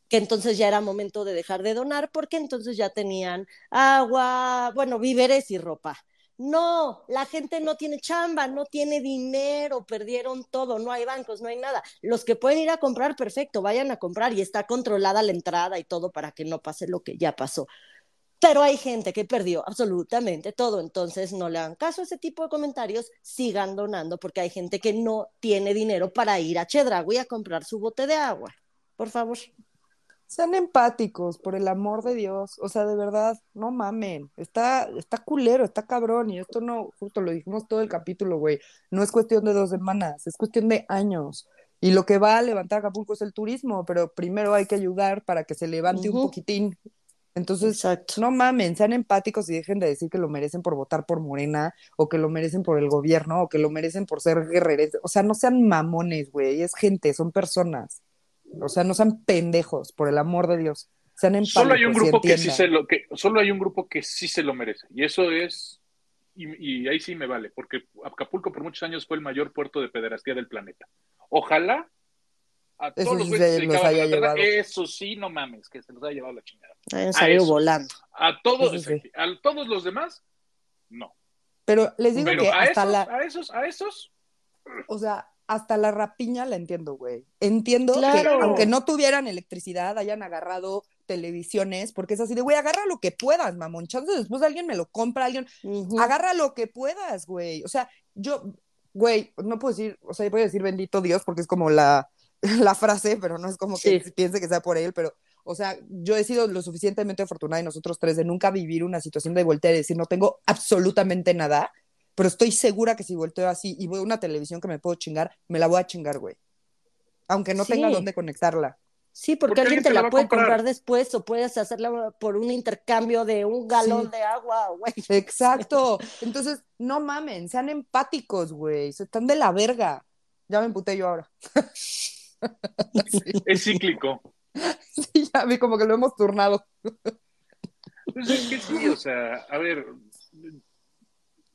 que entonces ya era momento de dejar de donar porque entonces ya tenían agua, bueno, víveres y ropa. No, la gente no tiene chamba, no tiene dinero, perdieron todo, no hay bancos, no hay nada. Los que pueden ir a comprar, perfecto, vayan a comprar y está controlada la entrada y todo para que no pase lo que ya pasó. Pero hay gente que perdió absolutamente todo, entonces no le hagan caso a ese tipo de comentarios, sigan donando porque hay gente que no tiene dinero para ir a Chedraui a comprar su bote de agua. por favor. Sean empáticos, por el amor de Dios. O sea, de verdad, no mamen. Está, está culero, está cabrón. Y esto no, justo lo dijimos todo el capítulo, güey. No es cuestión de dos semanas, es cuestión de años. Y lo que va a levantar Acapulco es el turismo, pero primero hay que ayudar para que se levante un poquitín. Entonces, no mamen, sean empáticos y dejen de decir que lo merecen por votar por Morena, o que lo merecen por el gobierno, o que lo merecen por ser guerreros. O sea, no sean mamones, güey. Es gente, son personas. O sea, no sean pendejos, por el amor de Dios. Sean empáticos. Solo hay un grupo que sí se lo, que, solo hay un grupo que sí se lo merece. Y eso es, y, ahí sí me vale, porque Acapulco por muchos años fue el mayor puerto de pederastía del planeta. Ojalá a todos los, Eso sí, no mames, que se los haya llevado la chingada. Hayan salido volando. A todos, a todos los demás, no. Pero les digo que a hasta la... a esos, a esos. O sea, hasta la rapiña la entiendo, güey. Entiendo que aunque no tuvieran electricidad, hayan agarrado televisiones, porque es así de, güey, agarra lo que puedas, mamón. Chance después alguien me lo compra, alguien, agarra lo que puedas, güey. O sea, yo, güey, no puedo decir, o sea, voy a decir bendito Dios porque es como la, la frase, pero no es como que piense que sea por él, pero, o sea, yo he sido lo suficientemente afortunada y nosotros tres de nunca vivir una situación de voltear y decir, no tengo absolutamente nada pero estoy segura que si volteo así y veo una televisión que me puedo chingar, me la voy a chingar, güey. Aunque no tenga dónde conectarla. Sí, porque, alguien te, la, puede comprar? después o puedes hacerla por un intercambio de un galón de agua, güey. Exacto. Entonces, no mamen, sean empáticos, güey. Se están de la verga. Ya me emputé yo ahora. Es cíclico. Sí, ya vi como que lo hemos turnado. Pues es que sí, o sea, a ver,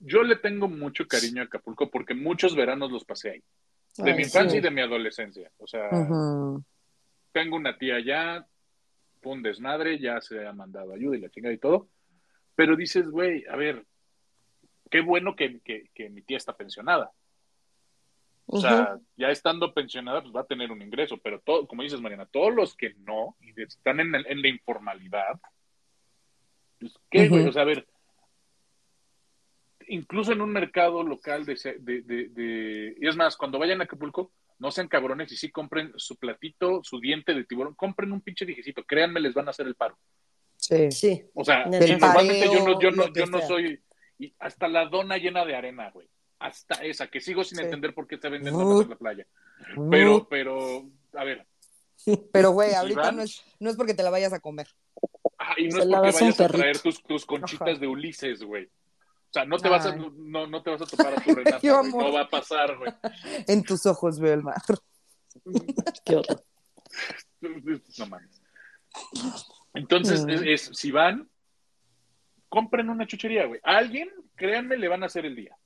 yo le tengo mucho cariño a Acapulco porque muchos veranos los pasé ahí. De mi infancia y de mi adolescencia. O sea, tengo una tía allá, un desmadre, ya se ha mandado ayuda y la chingada y todo. Pero dices, güey, a ver, qué bueno que, mi tía está pensionada. O sea, ya estando pensionada, pues va a tener un ingreso, pero todo, como dices, Mariana, todos los que no y están en, la informalidad, pues, ¿qué, güey? O sea, a ver, incluso en un mercado local de, de, Y es más, cuando vayan a Acapulco, no sean cabrones y sí compren su platito, su diente de tiburón, compren un pinche dijecito, créanme, les van a hacer el paro. Sí, sí. O sea, normalmente yo no, yo no, yo no soy... Y hasta la dona llena de arena, güey. Hasta esa, que sigo sin entender por qué se venden donas en la playa. Pero, pero, a ver. Pero, güey, ahorita no, es, no es porque te la vayas a comer. Ah, y no es porque vayas a traer tus, tus conchitas de Ulises, güey. O sea, no te, vas a, no, no te vas a topar a tu Renata, no va a pasar, güey. En tus ojos veo el mar. Qué horror. No mames. Entonces, mm. es, si van, compren una chuchería, güey. A alguien, créanme, le van a hacer el día.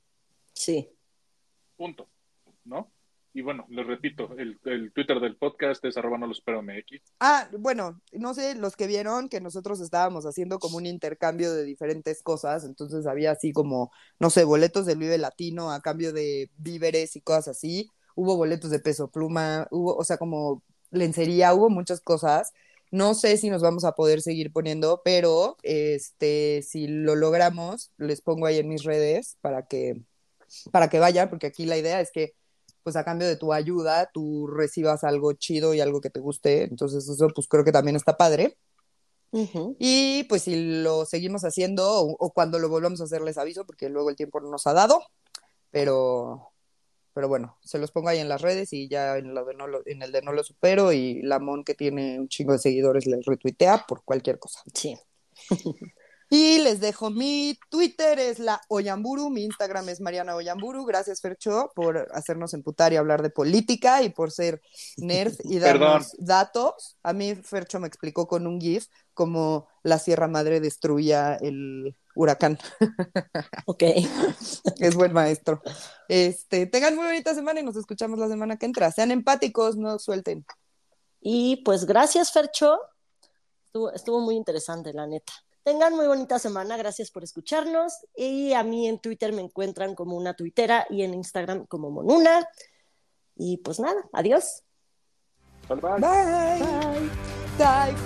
Sí. Punto. ¿No? Y bueno, les repito, el, Twitter del podcast es arroba no los MX. Ah, bueno, no sé, los que vieron que nosotros estábamos haciendo como un intercambio de diferentes cosas, entonces había así como, no sé, boletos del Vive Latino a cambio de víveres y cosas así, hubo boletos de peso pluma, hubo, o sea, como lencería, hubo muchas cosas. No sé si nos vamos a poder seguir poniendo, pero este, si lo logramos, les pongo ahí en mis redes para que, para que vayan, porque aquí la idea es que pues a cambio de tu ayuda, tú recibas algo chido y algo que te guste. Entonces eso pues creo que también está padre. Y pues si lo seguimos haciendo o, cuando lo volvamos a hacer les aviso porque luego el tiempo no nos ha dado, pero, pero bueno, se los pongo ahí en las redes y ya en, lo de no en el de no lo supero y Lamón que tiene un chingo de seguidores les retuitea por cualquier cosa. Sí. Y les dejo mi Twitter, es la Oyamburu, mi Instagram es Mariana Oyamburu. Gracias, Fercho, por hacernos emputar y hablar de política y por ser nerd y darnos datos. A mí, Fercho me explicó con un GIF cómo la Sierra Madre destruía el huracán. Ok. es buen maestro. Este, tengan muy bonita semana y nos escuchamos la semana que entra. Sean empáticos, no suelten. Y pues gracias, Fercho. estuvo muy interesante, la neta. Tengan muy bonita semana, gracias por escucharnos. Y a mí en Twitter me encuentran como una tuitera y en Instagram como Monuna. Y pues nada, adiós. Bye. Bye. Bye.